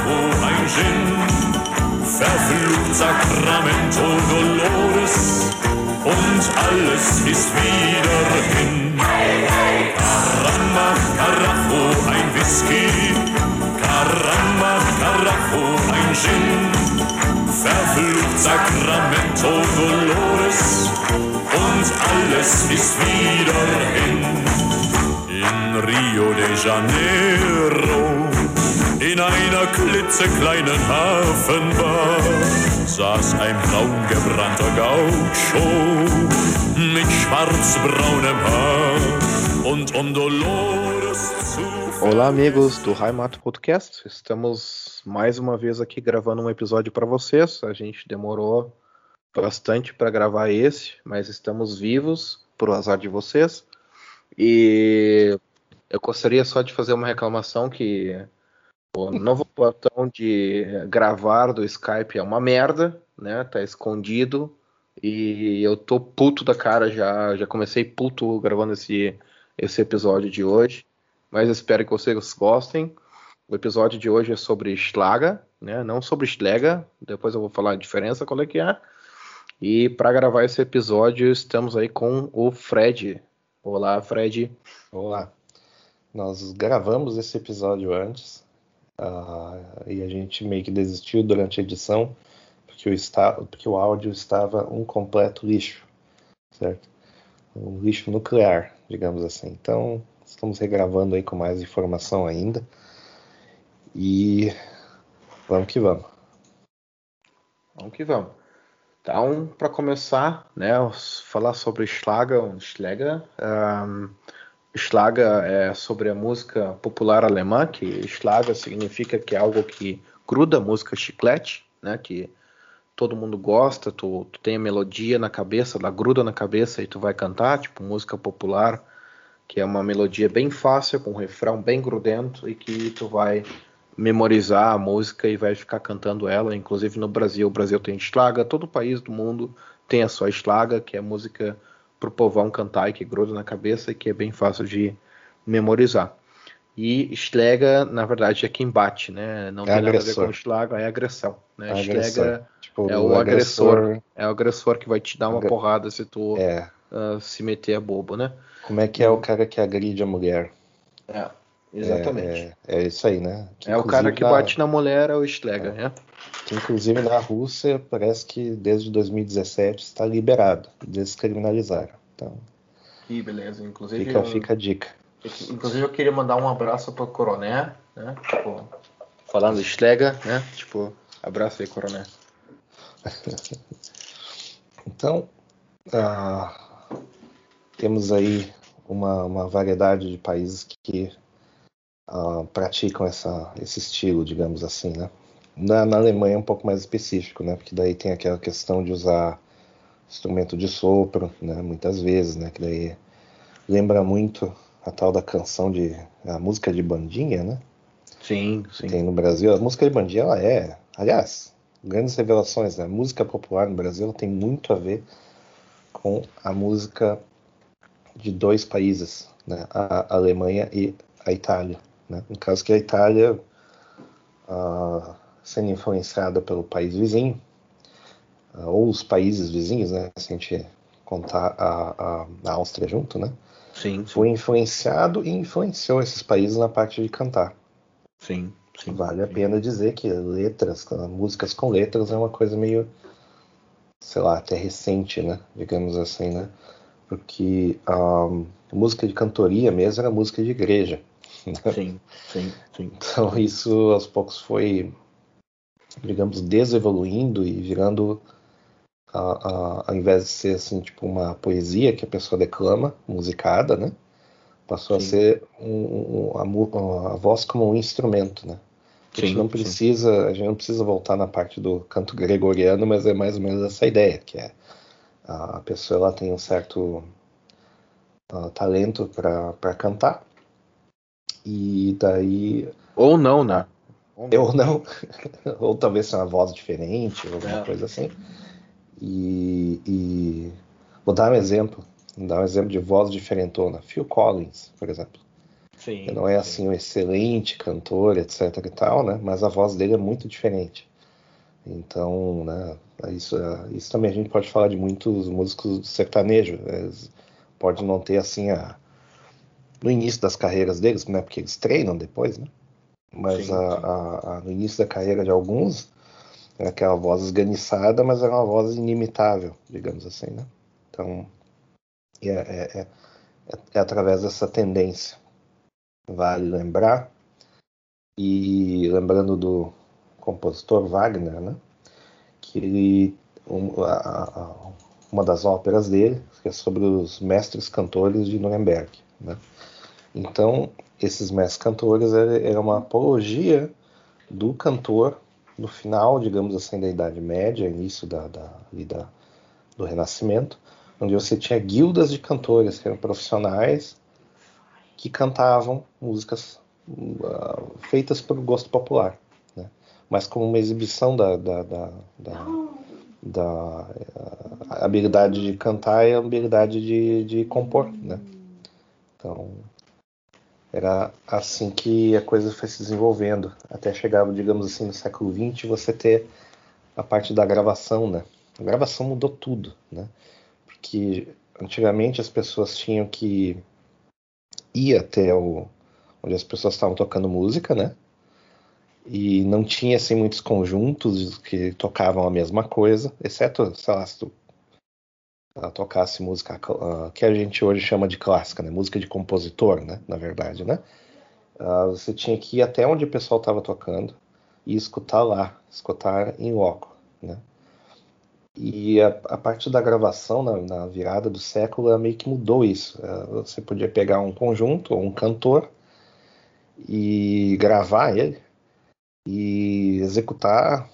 Carajo, ein Gin. Verflucht Sacramento Dolores und alles ist wieder hin. Caramba, Carajo, ein Whisky. Caramba, Carajo, ein Gin. Verflucht Sacramento Dolores und alles ist wieder hin. In Rio de Janeiro in einer klitzekleinen Hafenbar saß ein braungebrannter Gaucho mit schwarzbraunem Haar und um Dolores zu. Olá, amigos do Heimat Podcast. Estamos mais uma vez aqui gravando um episódio para vocês. A gente demorou bastante para gravar esse, mas estamos vivos, por azar de vocês. E eu gostaria só de fazer uma reclamação que o novo botão de gravar do Skype é uma merda, né? Tá escondido. E eu tô puto da cara já. Já comecei puto gravando esse, esse episódio de hoje. Mas espero que vocês gostem. O episódio de hoje é sobre Schlager, né? Não sobre Schläger. Depois eu vou falar a diferença, qual é que é. E para gravar esse episódio, estamos aí com o Fred. Olá, Fred. Olá. Nós gravamos esse episódio antes Uh, e a gente meio que desistiu durante a edição porque o, está, porque o áudio estava um completo lixo, certo? Um lixo nuclear, digamos assim. Então, estamos regravando aí com mais informação ainda. E vamos que vamos. Vamos que vamos. Então, para começar, né, falar sobre Schlager, Schlager um, Schlager é sobre a música popular alemã, que Schlager significa que é algo que gruda, música chiclete, né? Que todo mundo gosta, tu, tu tem a melodia na cabeça, ela gruda na cabeça e tu vai cantar, tipo música popular, que é uma melodia bem fácil, com um refrão bem grudento e que tu vai memorizar a música e vai ficar cantando ela. Inclusive no Brasil, o Brasil tem Schlager, todo país do mundo tem a sua Schlager, que é música pro povão cantar e que gruda na cabeça e que é bem fácil de memorizar. E Schläger, na verdade, é quem bate, né? Não é tem agressor. nada a ver com Schlager, é agressão. Né? Schläger tipo, é o, agressor, agressor, É o agressor que vai te dar uma Agre... porrada se tu é. uh, se meter a bobo, né? Como é que é o cara que agride a mulher? É, exatamente. É, é, é isso aí, né? Que, é o cara que bate na mulher, é o Schläger, é. né? Que inclusive na Rússia parece que desde 2017 está liberado, descriminalizaram. Então, que beleza. Inclusive, fica, eu, fica a dica. Inclusive eu queria mandar um abraço para o Coroné, né? Tipo, falando de Schläger, né? Tipo, abraço aí, Coroné. então, ah, temos aí uma, uma variedade de países que ah, praticam essa, esse estilo, digamos assim, né? Na, na, Alemanha é um pouco mais específico, né? Porque daí tem aquela questão de usar instrumento de sopro, né? Muitas vezes, né? Que daí lembra muito a tal da canção de a música de bandinha, né? Sim, sim. Tem no Brasil a música de bandinha, ela é, aliás, grandes revelações, né? A música popular no Brasil tem muito a ver com a música de dois países, né? A Alemanha e a Itália, né? No caso que a Itália sendo influenciada pelo país vizinho, uh, ou os países vizinhos, né? Se a gente contar a, a, a Áustria junto, né? Sim, sim, Foi influenciado e influenciou esses países na parte de cantar. Sim, sim. Vale sim. a pena dizer que letras, músicas com letras é uma coisa meio, sei lá, até recente, né? Digamos assim, né? Porque a música de cantoria mesmo era música de igreja. Sim, sim, sim. Então isso aos poucos foi digamos, desevoluindo e virando, a, a, ao invés de ser assim, tipo uma poesia que a pessoa declama, musicada, né? Passou sim. a ser um, um, a, a, voz como um instrumento, né? A gente não precisa, sim. a gente não precisa voltar na parte do canto gregoriano, mas é mais ou menos essa ideia, que é a pessoa ela tem um certo uh, talento para cantar e daí ou não, né? Eu não. ou talvez seja uma voz diferente, ou alguma é. coisa assim. E, e, vou dar um exemplo. Vou dar um exemplo de voz diferentona. Phil Collins, por exemplo. Sim, ele não é assim um excelente cantor, etc e tal, né? Mas a voz dele é muito diferente. Então, né? Isso, isso também a gente pode falar de muitos músicos sertanejo. Eles pode não ter assim a no início das carreiras deles, né? Porque eles treinam depois, né? Mas sim, a, sim. A, a, no início da carreira de alguns era aquela voz esganiçada, mas era uma voz inimitável, digamos assim, né? Então, é, é, é, é através dessa tendência. Vale lembrar, e lembrando do compositor Wagner, né? Que ele, um, a, uma das óperas dele é sobre os mestres cantores de Nuremberg, né? Então, esses mestres cantores era uma apologia do cantor no final, digamos assim, da Idade Média, início da, da, da, do Renascimento, onde você tinha guildas de cantores que eram profissionais que cantavam músicas uh, feitas pelo gosto popular, né? mas como uma exibição da, da, da, da, da uh, habilidade de cantar e a habilidade de, de compor. Né? Então, era assim que a coisa foi se desenvolvendo, até chegar, digamos assim, no século XX, você ter a parte da gravação, né? A gravação mudou tudo, né? Porque antigamente as pessoas tinham que ir até o onde as pessoas estavam tocando música, né? E não tinha assim muitos conjuntos que tocavam a mesma coisa, exceto, sei lá, se tu ela tocasse música uh, que a gente hoje chama de clássica, né? Música de compositor, né? Na verdade, né? Uh, você tinha que ir até onde o pessoal estava tocando e escutar lá, escutar em loco, né? E a, a partir da gravação, na, na, virada do século, meio que mudou isso. Uh, você podia pegar um conjunto ou um cantor e gravar ele e executar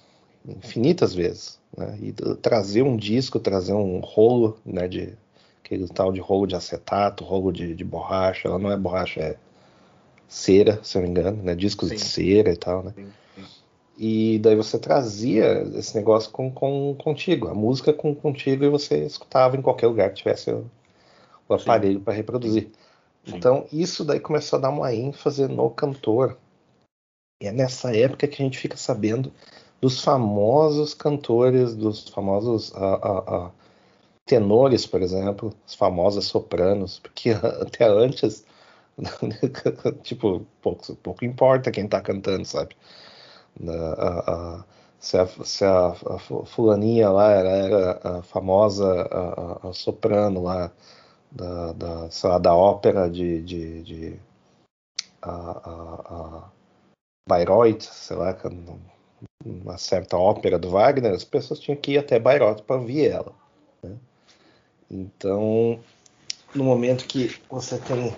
infinitas vezes né? E trazer um disco, trazer um rolo, né? De aquele tal de rolo de acetato, rolo de, de borracha. Ela não é borracha, é cera, se eu não me engano, né? Discos sim. de cera e tal, né? Sim, sim. E daí você trazia esse negócio com, com contigo, a música com contigo e você escutava em qualquer lugar que tivesse o, o aparelho para reproduzir. Então isso daí começou a dar uma ênfase no cantor. E é nessa época que a gente fica sabendo dos famosos cantores, dos famosos tenores, por exemplo, as famosas sopranos, porque até antes, tipo, pouco, pouco importa quem está cantando, sabe? se, a, se a, a, fulaninha lá era, era a famosa a, soprano lá da, da, lá, da ópera de, de, de a, a, a Bayreuth, sei lá, uma certa ópera do Wagner, as pessoas tinham que ir até Bayreuth para ouvir ela. Né? Então, no momento que você tem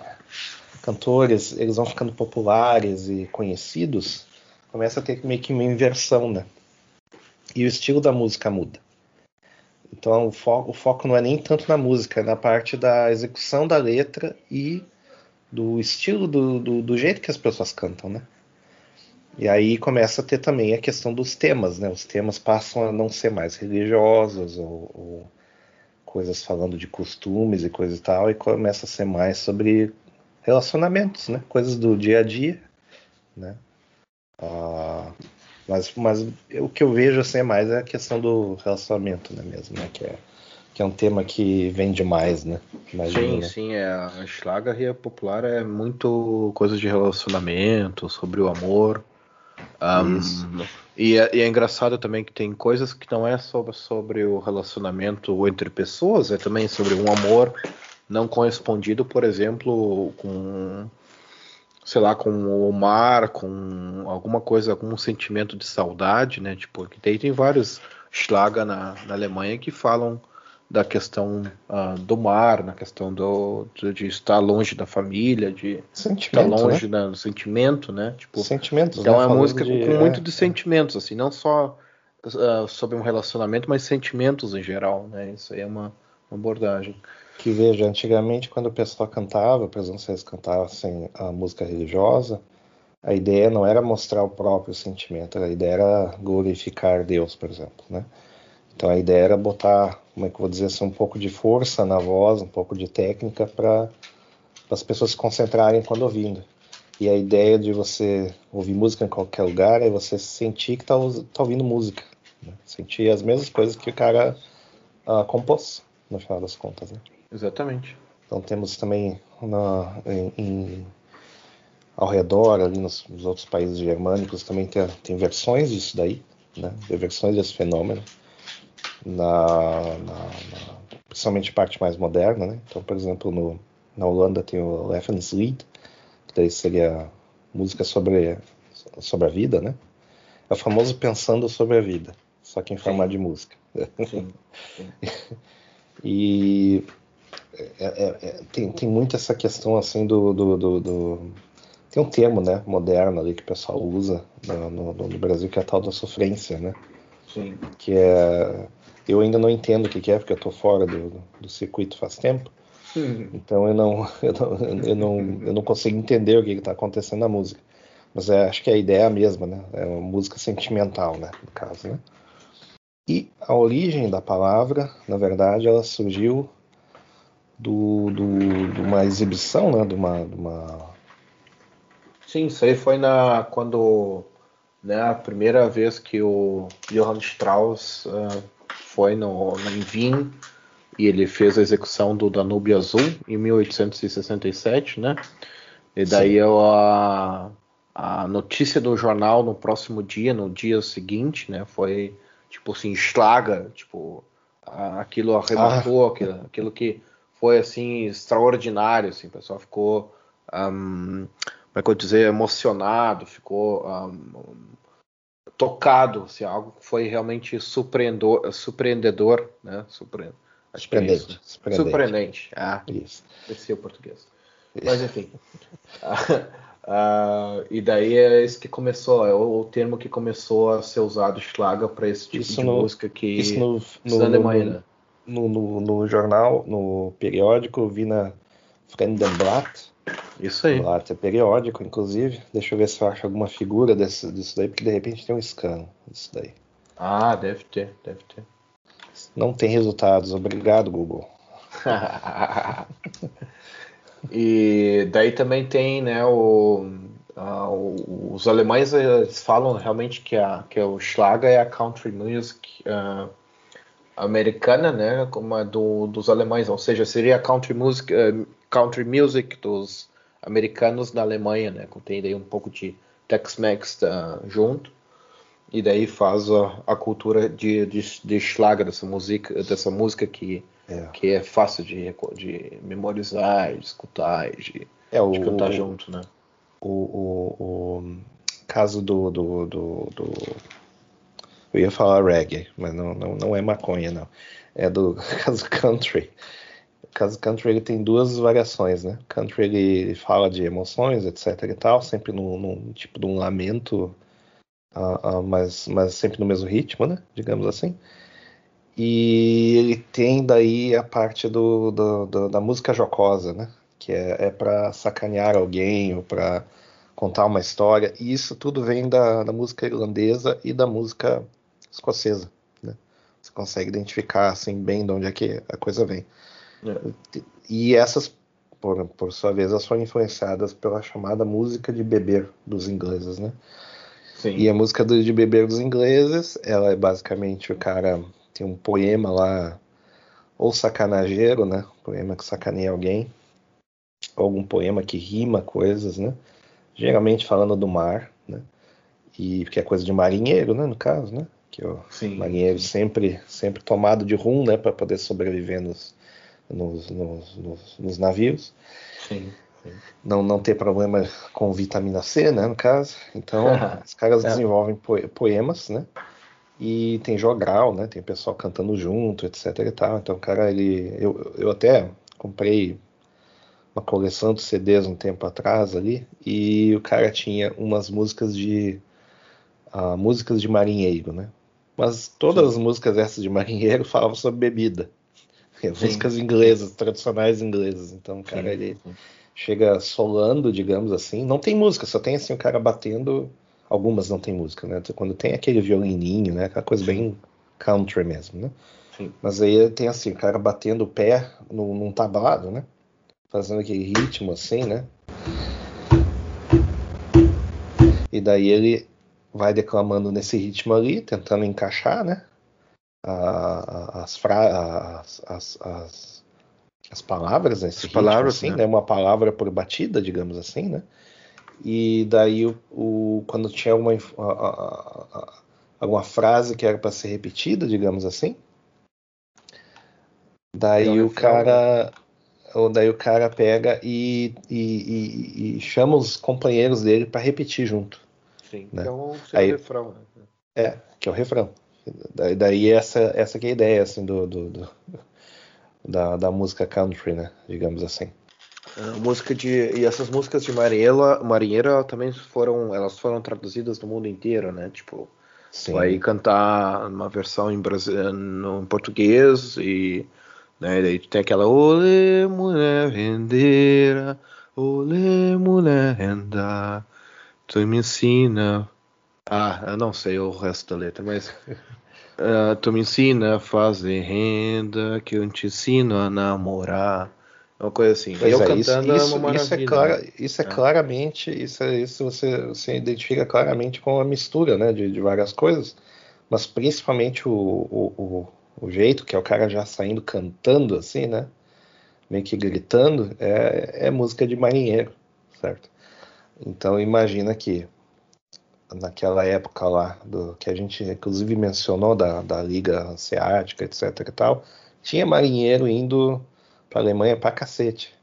cantores, eles vão ficando populares e conhecidos, começa a ter meio que uma inversão, né? E o estilo da música muda. Então o foco, o foco não é nem tanto na música, é na parte da execução da letra e do estilo, do, do, do jeito que as pessoas cantam, né? E aí começa a ter também a questão dos temas, né? Os temas passam a não ser mais religiosos ou, ou coisas falando de costumes e coisa e tal, e começa a ser mais sobre relacionamentos, né? Coisas do dia a dia, né? Ah, mas, mas o que eu vejo assim é mais a questão do relacionamento, né? Mesmo, né? Que é, que é um tema que vem demais, né? Imagina, sim, né? sim, é, a Schlager popular é muito coisa de relacionamento, sobre o amor, um, e, é, e, é, engraçado também que tem coisas que não é sobre, sobre o relacionamento entre pessoas, é também sobre um amor não correspondido, por exemplo, com sei lá, com o mar, com alguma coisa, algum sentimento de saudade, né? Tipo, que tem, tem vários Schlager na, na Alemanha que falam da questão uh, do mar, na questão do, de, de, estar longe da família, de estar longe né? do sentimento, né? Tipo, sentimentos. Então né? é uma música de, com, muito é, de sentimentos, assim, não só uh, sobre um relacionamento, mas sentimentos em geral, né? Isso aí é uma, uma abordagem. Que veja, antigamente quando o pessoal cantava, por exemplo, se eles cantassem a música religiosa, a ideia não era mostrar o próprio sentimento, a ideia era glorificar Deus, por exemplo, né? Então a ideia era botar, como é que eu vou dizer assim, um pouco de força na voz, um pouco de técnica para as pessoas se concentrarem quando ouvindo. E a ideia de você ouvir música em qualquer lugar é você sentir que está tá ouvindo música. Né? Sentir as mesmas coisas que o cara uh, compôs, no final das contas. Né? Exatamente. Então temos também na, em, em, ao redor, ali nos, nos, outros países germânicos, também tem, tem versões disso daí, né? versões desse fenômeno. Na, na, na, principalmente parte mais moderna, né? Então, por exemplo, no, na Holanda tem o Levenslied, que daí seria música sobre, sobre a vida, né? É o famoso pensando sobre a vida, só que em forma de música. Sim. Sim. e é, é, é, tem, tem muito essa questão assim do, do, do, do, Tem um termo né, moderno ali que o pessoal usa no, no, no, Brasil que é a tal da sofrência, né? Sim. Que é. Eu ainda não entendo o que é, porque eu estou fora do, do circuito faz tempo. Uhum. Então eu não, eu não, eu não, eu não consigo entender o que está acontecendo na música. Mas é, acho que a ideia é a mesma, né? É uma música sentimental, né? No caso, né? E a origem da palavra, na verdade, ela surgiu do, do, de uma exibição, né? De uma, de uma... Sim, isso aí foi na quando né, a primeira vez que o Johann Strauss uh, foi no, no Wien e ele fez a execução do Danúbio Azul em 1867, né? E daí a, a notícia do jornal no próximo dia, no dia seguinte, né? Foi tipo assim, estraga, tipo aquilo arrematou, ah. aquilo, aquilo que foi assim extraordinário, assim, o pessoal ficou, um, como é que eu dizer, emocionado, ficou um, tocado, assim, algo que foi realmente surpreendedor, surpreendedor né? Surpreendedor Acho surpreendente. Que é isso. surpreendente. Surpreendente. Ah, isso. Esse é o português. Mas enfim. uh, e daí é esse que começou, é o, o, termo que começou a ser usado Schlager para esse tipo isso de no, música que isso no, né? no, no, no, jornal, no periódico, vi na Fremdenblatt. Isso aí. Blatt é periódico, inclusive. Deixa eu ver se eu acho alguma figura desse, disso daí, porque de repente tem um scan disso daí. Ah, deve ter, deve ter. Não tem resultados. Obrigado, Google. e daí também tem, né, o, os alemães eles falam realmente que, a, que o Schlager é a country music uh, americana, né, como a do, dos alemães, ou seja, seria a country music, uh, country music dos americanos na Alemanha, né, contém daí um pouco de Tex-Mex uh, junto e daí faz a, a cultura de, de, de Schlager, dessa música, dessa música que é, que é fácil de, de memorizar, de escutar, de, é, o, de cantar junto, né? O, o, o caso do, do, do, do, Eu ia falar reggae, mas não, não, não é maconha, não. É do caso country. Caso country ele tem duas variações, né? Country ele fala de emoções, etc e tal, sempre num, num tipo de um lamento uh, uh, mas, mas sempre no mesmo ritmo, né? Digamos assim. E ele tem daí a parte do, do, do da música jocosa, né? Que é, é para sacanear alguém ou para contar uma história. E isso tudo vem da, da música irlandesa e da música escocesa, né? Você consegue identificar assim bem de onde é que a coisa vem. É. E essas, por, por sua vez, elas foram influenciadas pela chamada música de beber dos ingleses, né? Sim. E a música do, de beber dos ingleses, ela é basicamente o cara tem um poema lá, ou sacanageiro, né? Poema que sacaneia alguém, ou algum poema que rima coisas, né? Geralmente falando do mar, né? E que é coisa de marinheiro, né? No caso, né? Que o sim, marinheiro sim. sempre sempre tomado de rum, né? Para poder sobreviver nos, nos, nos, nos, nos navios. Sim não, não ter problema com vitamina C, né, no caso. Então, os caras é. desenvolvem poemas, né? E tem jogral, né? Tem pessoal cantando junto, etc e tal. Então, o cara, ele... Eu, eu até comprei uma coleção de CDs um tempo atrás ali, e o cara tinha umas músicas de... Uh, músicas de marinheiro, né? Mas todas Sim. as músicas essas de marinheiro falavam sobre bebida. Músicas inglesas, tradicionais inglesas. Então, o cara, Sim. ele chega solando, digamos assim. Não tem música, só tem assim o cara batendo. Algumas não tem música, né? Quando tem aquele violininho, né? Aquela coisa bem country mesmo, né? Sim. Mas aí tem assim, o cara batendo o pé no, num tablado, né? Fazendo aquele ritmo assim, né? E daí ele vai declamando nesse ritmo ali, tentando encaixar, né? As, fra as, as, as, as palavras nesse as palavras, ritmo, assim, né? né? Uma palavra por batida, digamos assim, né? E daí o, o quando tinha uma, alguma frase que era para ser repetida, digamos assim, daí o cara ou daí o cara pega e, e, e, e chama os companheiros dele para repetir junto. Sim, né? que é o seu Aí, refrão. Né? É, que é o refrão. Daí, essa, essa que é a ideia assim, do, do, do da, da música country, né? Digamos assim. A música de e essas músicas de marinheira, marinheira também foram elas foram traduzidas no mundo inteiro, né? Tipo, Sim. vai cantar uma versão em, Brasil, no, em português e né, daí tem aquela Olê mulher rendeira, olê mulher renda, tu me ensina. Ah, eu não sei o resto da letra, mas uh, tu me ensina a fazer renda, que eu te ensino a namorar. Uma coisa assim. Pois eu é, cantando isso, é isso, é, clara, né? isso é, é, claramente, isso, é, isso você, você identifica claramente com a mistura né, de, de várias coisas, mas principalmente o, o, o, o, jeito que é o cara já saindo cantando assim, né? Meio que gritando, é, é música de marinheiro, certo? Então imagina que naquela época lá, do, que a gente inclusive mencionou da, da Liga Asiática, etc e tal, tinha marinheiro indo para a Alemanha para cacete.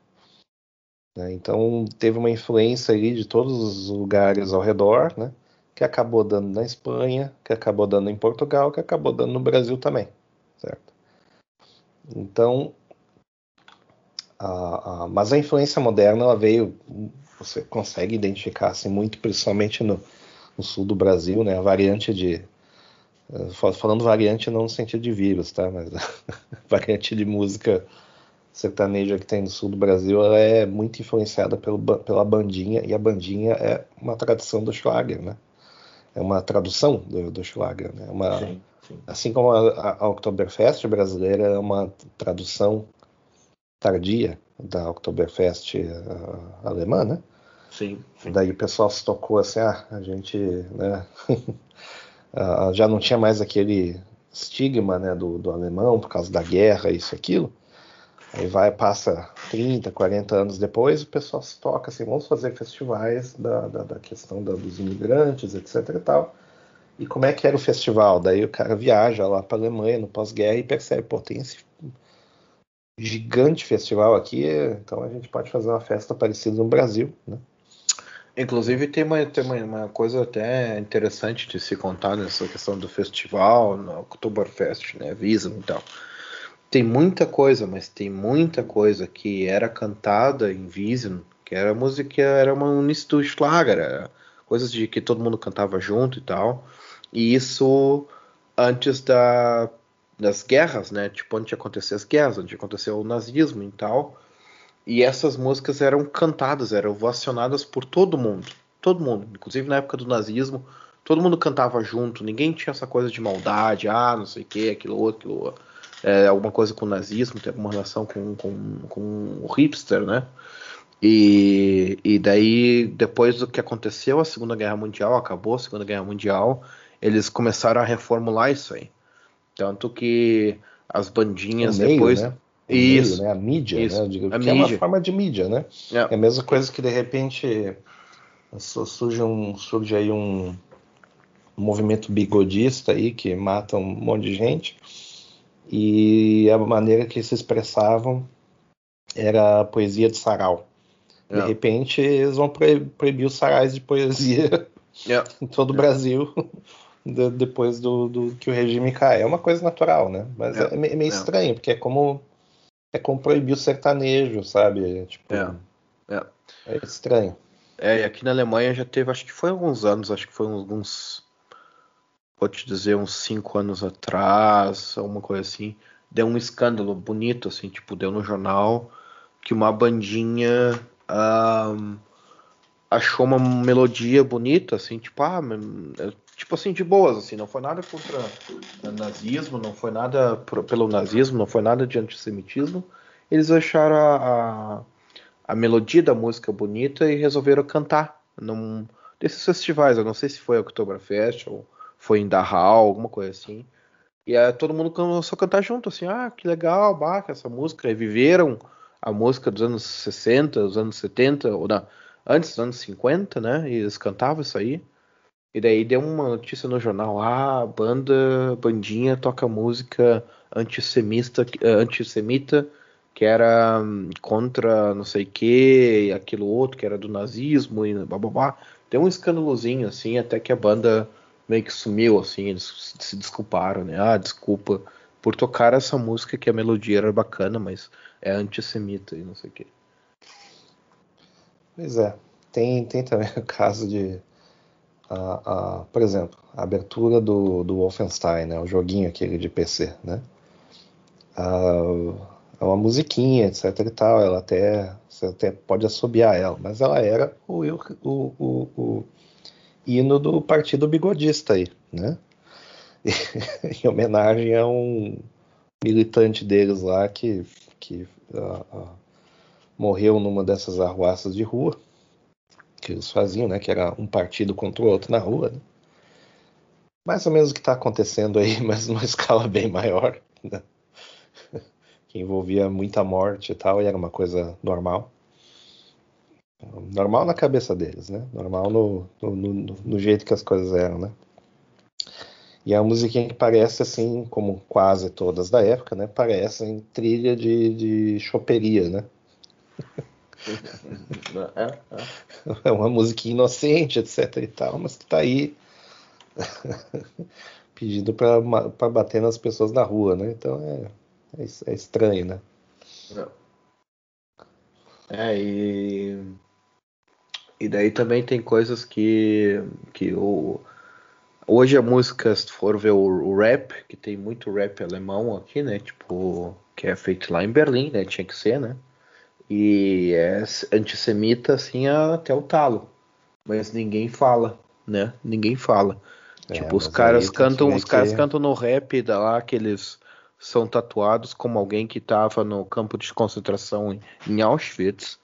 Né? Então teve uma influência ali de todos os lugares ao redor, né? que acabou dando na Espanha, que acabou dando em Portugal, que acabou dando no Brasil também, certo? Então, a, a, mas a influência moderna ela veio, você consegue identificar assim, muito, principalmente no, no sul do Brasil, né? A variante de falando variante não no sentido de vírus, tá? Mas variante de música sertaneja que tem no sul do Brasil, ela é muito influenciada pelo, pela bandinha, e a bandinha é uma tradição do Schlager, né? É uma tradução do, do Schlager, né? Uma, sim, sim. Assim como a, a Oktoberfest brasileira é uma tradução tardia da Oktoberfest uh, alemã, né? Sim, sim. Daí o pessoal se tocou assim, ah, a gente, né? uh, já não tinha mais aquele estigma, né, do, do alemão por causa da guerra, isso, aquilo. Aí vai, passa 30, 40 anos depois, o pessoal se toca assim, vamos fazer festivais da, da, da questão da, dos imigrantes, etc e tal. E como é que era o festival? Daí o cara viaja lá para Alemanha no pós-guerra e percebe, pô, tem esse gigante festival aqui, então a gente pode fazer uma festa parecida no Brasil, né? Inclusive tem uma, tem uma, coisa até interessante de se contar nessa questão do festival, no Oktoberfest, né, Visa e tal tem muita coisa, mas tem muita coisa que era cantada em Vision, que era música, era uma unício Schlager, era coisas de que todo mundo cantava junto e tal. E isso antes da, das guerras, né? Tipo, antes de acontecer as guerras, antes de acontecer o nazismo e tal. E essas músicas eram cantadas, eram ovacionadas por todo mundo. Todo mundo, inclusive na época do nazismo, todo mundo cantava junto, ninguém tinha essa coisa de maldade, ah, não sei o que, aquilo outro, aquilo outro é, alguma coisa com o nazismo, tem alguma relação com, com, com o hipster, né? E, e daí, depois do que aconteceu, a Segunda Guerra Mundial, acabou a Segunda Guerra Mundial, eles começaram a reformular isso aí. Tanto que as bandinhas meio, depois. Né? Isso, meio, né? A mídia, isso, né? Digo, a mídia. é uma forma de mídia, né? É. é a mesma coisa que de repente surge, um, surge aí um, movimento bigodista aí que mata um monte de gente e a maneira que se expressavam era a poesia de sarau. De é. repente, eles vão proibir os sarais de poesia yeah. em todo o Brasil depois do, do, que o regime cai. É uma coisa natural, né? Mas yeah. é, meio estranho, porque é como é como proibir o sertanejo, sabe? Tipo, é estranho. É, e aqui na Alemanha já teve, acho que foi alguns anos, acho que foi alguns vou te dizer, uns cinco anos atrás, alguma coisa assim, deu um escândalo bonito, assim, tipo, deu no jornal que uma bandinha um, achou uma melodia bonita, assim, tipo, ah, é, tipo assim, de boas, assim, não foi nada contra nazismo, não foi nada pelo nazismo, não foi nada de antissemitismo. Eles acharam a, a, a melodia da música bonita e resolveram cantar. Não, desses festivais. Eu não sei se foi Oktoberfest ou foi em Dachau, alguma coisa assim. E aí todo mundo começou a cantar junto, assim, ah, que legal, baca, essa música. E viveram a música dos anos 60, dos anos 70, ou não, antes dos anos 50, né? E eles cantavam isso aí. E daí deu uma notícia no jornal, ah, banda, bandinha toca música antissemita, antissemita que era hum, contra não sei o que, aquilo outro, que era do nazismo e blá blá blá. Deu um escândalozinho, assim, até que a banda meio que sumiu, assim, eles se desculparam, né? Ah, desculpa por tocar essa música que a melodia era bacana, mas é antissemita e não sei o que. Pois é. Tem, tem também o caso de, a, a, por exemplo, a abertura do, do Wolfenstein, né? O joguinho aquele de PC, né? É uma musiquinha, etc e tal. Ela até, você até pode assobiar ela, mas ela era o, o, o, o hino do Partido Bigodista aí, né? em homenagem a um militante deles lá que, que uh, uh, morreu numa dessas arruaças de rua que eles faziam, né? Que era um partido contra o outro na rua. Né? Mais ou menos o que está acontecendo aí, mas numa escala bem maior. Né? que envolvia muita morte e tal, e era uma coisa normal. Normal na cabeça deles, né? Normal no, no, no, no jeito que as coisas eram, né? E uma musiquinha que parece assim, como quase todas da época, né? Parecem trilha de, de choperia, né? É, é. é uma musiquinha inocente, etc e tal, mas que tá aí pedindo para bater nas pessoas na rua, né? Então é, é, é estranho, né? É, e. E daí também tem coisas que. que o, hoje a música, se for ver o, o, rap, que tem muito rap alemão aqui, né? Tipo, que é feito lá em Berlim, né? Tinha que ser, né? E é antissemita, assim, até o talo. Mas ninguém fala, né? Ninguém fala. É, tipo, os caras cantam, os caras cantam no rap da lá aqueles são tatuados como alguém que estava no campo de concentração em Auschwitz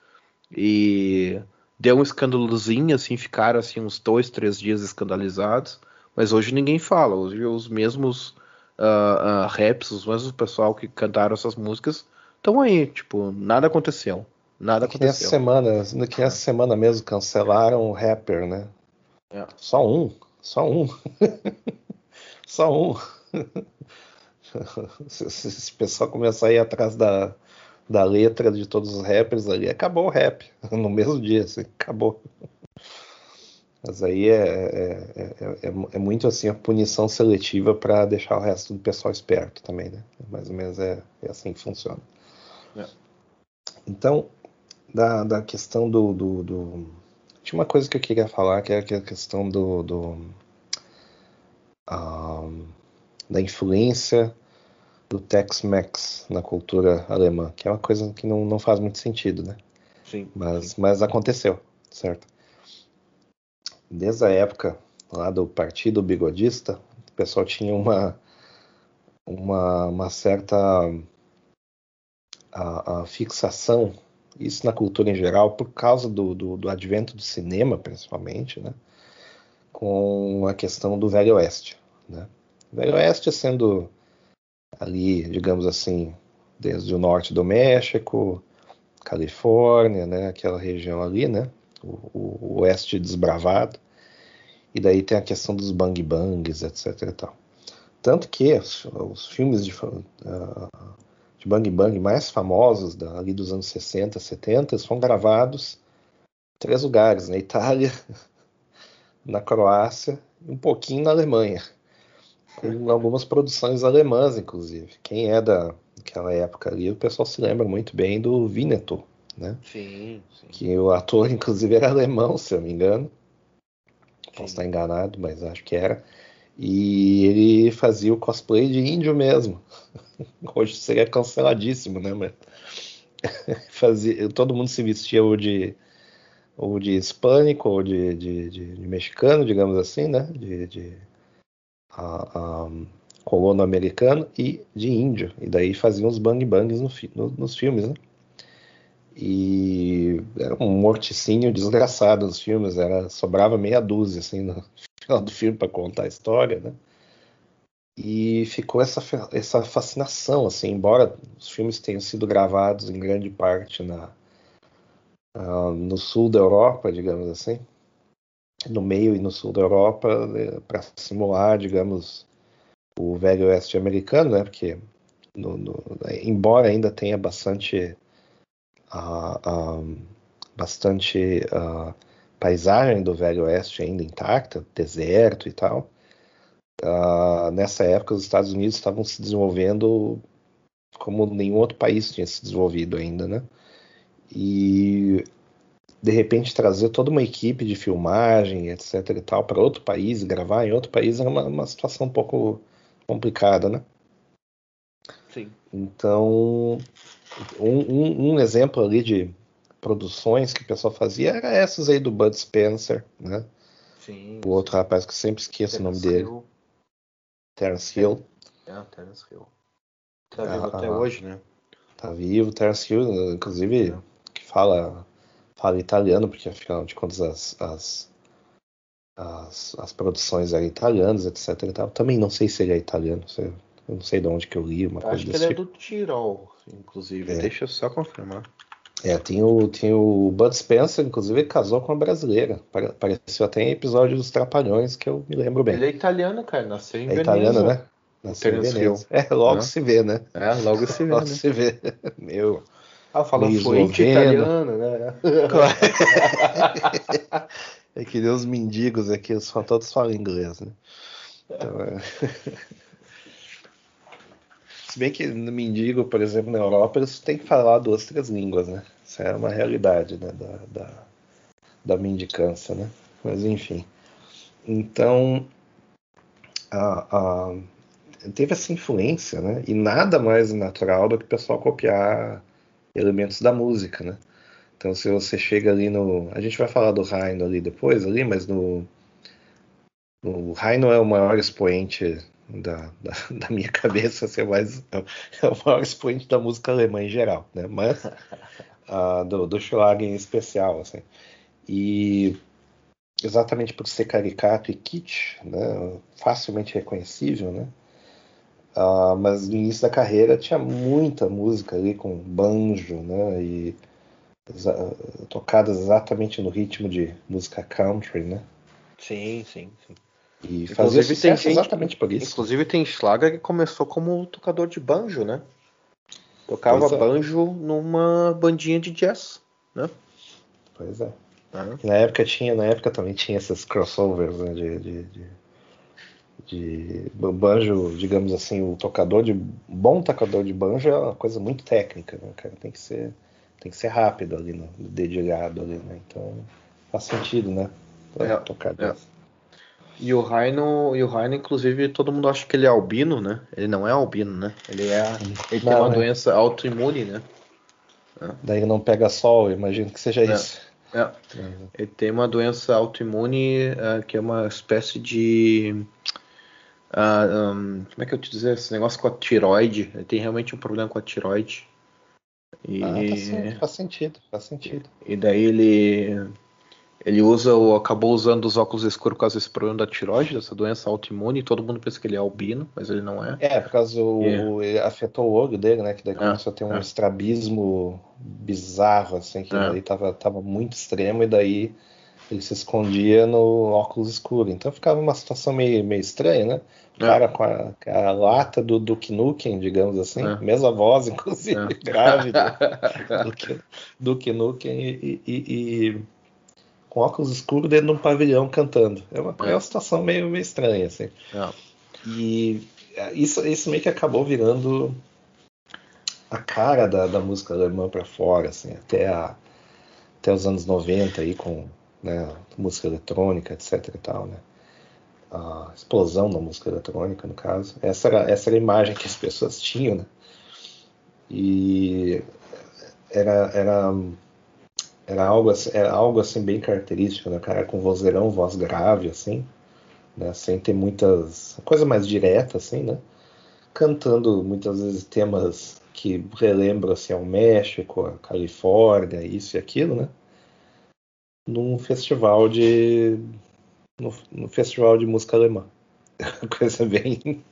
e deu um escândalozinho, assim, ficaram assim uns dois, três dias escandalizados, mas hoje ninguém fala, hoje os mesmos uh, uh, raps, os mesmos pessoal que cantaram essas músicas estão aí, tipo, nada aconteceu, nada aconteceu. Que essa semana, que essa semana mesmo cancelaram o rapper, né? É. Só um, só um, só um. se, se o pessoal começar a ir atrás da, da letra de todos os rappers ali, acabou o rap. No mesmo dia, assim, acabou. Mas aí é, é, é, é, muito assim a punição seletiva para deixar o resto do pessoal esperto também, né? Mais ou menos é, assim que funciona. Então, da, da questão do, do, do, Tinha uma coisa que eu queria falar, que é a questão do. do um, da influência do Tex-Mex na cultura alemã, que é uma coisa que não, não faz muito sentido, né? Sim. Mas, sim. mas aconteceu, certo? Desde a época lá do Partido Bigodista, o pessoal tinha uma, uma, uma certa a, a fixação, isso na cultura em geral, por causa do, do, do advento do cinema, principalmente, né? com a questão do Velho Oeste. Né? O Velho Oeste sendo ali, digamos assim, desde o norte do México, Califórnia, né, aquela região ali, né, o, o, oeste desbravado, e daí tem a questão dos bang bangs, etc. E tal. Tanto que os, os filmes de, uh, de bang bang mais famosos da, ali dos anos 60, 70 foram gravados em três lugares, na Itália, na Croácia e um pouquinho na Alemanha com algumas produções alemãs, inclusive. Quem é daquela época ali, o pessoal se lembra muito bem do Vinnetou, né? Sim, sim. Que o ator, inclusive, era alemão, se eu não me engano. Posso estar enganado, mas acho que era. E ele fazia o cosplay de índio mesmo. Hoje seria canceladíssimo, né? Mas fazia, todo mundo se vestia ou de, ou de hispânico ou de, de, de, de mexicano, digamos assim, né? De, de a, a colono americano e de índio. E daí faziam os bang bangs no, no, nos filmes, né? E era um morticínio desgraçado nos filmes, era sobrava meia dúzia assim no final do filme para contar a história, né? E ficou essa, essa fascinação, assim, embora os filmes tenham sido gravados em grande parte na, uh, no sul da Europa, digamos assim, no meio e no sul da Europa, né, para simular, digamos, o velho oeste americano, né? Porque no, no, embora ainda tenha bastante uh, bastante uh, paisagem do velho oeste ainda intacta, deserto e tal, nessa época os Estados Unidos estavam se desenvolvendo como nenhum outro país tinha se desenvolvido ainda, né? E de repente trazer toda uma equipe de filmagem, etc e tal, para outro país, gravar em outro país era uma, uma situação um pouco complicada, né? Sim. Então, um, um, um, exemplo ali de produções que o pessoal fazia era essas aí do Bud Spencer, né? Sim. O outro rapaz que eu sempre esqueço Terence o nome dele. Hill. Terence Hill. É, Terence Hill. Tá vivo ah, até hoje, né? Tá vivo, Terence Hill, inclusive, é. que fala, fala italiano, porque afinal de contas as, as as, as produções eram italianas, etc. Também não sei se ele é italiano, eu não sei de onde que eu li uma Acho coisa que ele é tipo. é do Tirol, inclusive. É. Deixa eu só confirmar. É, tem o, tem o Bud Spencer, inclusive, casou com uma brasileira. Apareceu até em episódios dos Trapalhões, que eu me lembro bem. Ele é italiano, cara, nasceu em é Veneza. italiano, né? Nasceu em Veneza. É, logo se vê, né? É, logo se vê. logo né? se vê. Meu. Ah, fala fluente italiano, né? é que nem os mendigos aqui, só todos falam inglês, né? Então, é... Se bem que no mendigo, por exemplo, na Europa, eles têm que falar duas, três línguas, né? Isso é uma realidade né? da, da, da mendicância, né? Mas enfim. Então, a, a, teve essa influência, né? E nada mais natural do que o pessoal copiar elementos da música, né? Então, se você chega ali no. A gente vai falar do Raino ali depois, ali, mas no. O Raino é o maior expoente da, da, da minha cabeça, assim, mais, é o maior expoente da música alemã em geral, né? Mas uh, do, do Schlager em especial, assim. E exatamente por ser caricato e kitsch, né? Facilmente reconhecível, né? Uh, mas no início da carreira tinha muita música ali com banjo, né? E tocadas exatamente no ritmo de música country, né? Sim, sim, sim. E fazia sucesso exatamente por isso. Inclusive tem Schlager que começou como tocador de banjo, né? Tocava é. banjo numa bandinha de jazz, né? Pois é. Uhum. Na época tinha, na época também tinha esses crossovers né, de, de, de, de, banjo, digamos assim, o tocador de bom tocador de banjo é uma coisa muito técnica, né, cara? Tem que ser tem que ser rápido ali no, dedilhado ali, né? Então faz sentido, né? É, tocar é. E o Raino, e o Raino, inclusive, todo mundo acha que ele é albino, né? Ele não é albino, né? Ele é, ele não, tem uma é. doença autoimune, né? É. Daí não pega sol, imagino que seja é. isso. É. Ele tem uma doença autoimune uh, que é uma espécie de uh, ah, um, como é que eu te dizer esse negócio com a tiroide? Ele tem realmente um problema com a tiroide. E... Ah, tá faz sentido, faz sentido. E daí ele ele usa ou acabou usando os óculos escuros por causa desse problema da tiroide, dessa doença autoimune, e todo mundo pensa que ele é albino, mas ele não é. É, por causa do. É. afetou o olho dele, né? Que daí é, começou a ter um é. estrabismo bizarro, assim, que é. tava, tava muito extremo, e daí ele se escondia no óculos escuro. Então ficava uma situação meio, meio estranha, né? O é. cara com a, a, lata do Duke Nukem, digamos assim, é. mesma voz, inclusive, é. grave do, Duke, Duke Nukem e, e, e, com óculos escuros dentro de um pavilhão cantando. É uma, é. uma situação meio, meio estranha, assim. É. E isso, isso meio que acabou virando a cara da, da música alemã para fora, assim, até, a, até os anos 90 aí com né, música eletrônica, etc e tal, né? A explosão da música eletrônica, no caso. Essa era, essa era a imagem que as pessoas tinham, né? E era, era, era, algo, assim, era algo assim bem característico, né? Cara com vozeirão, voz grave, assim, né? Sem ter muitas... coisa mais direta, assim, né? Cantando muitas vezes temas que relembra assim, o México, a Califórnia, isso e aquilo, né? Num festival de. no, no festival de música alemã. Coisa bem.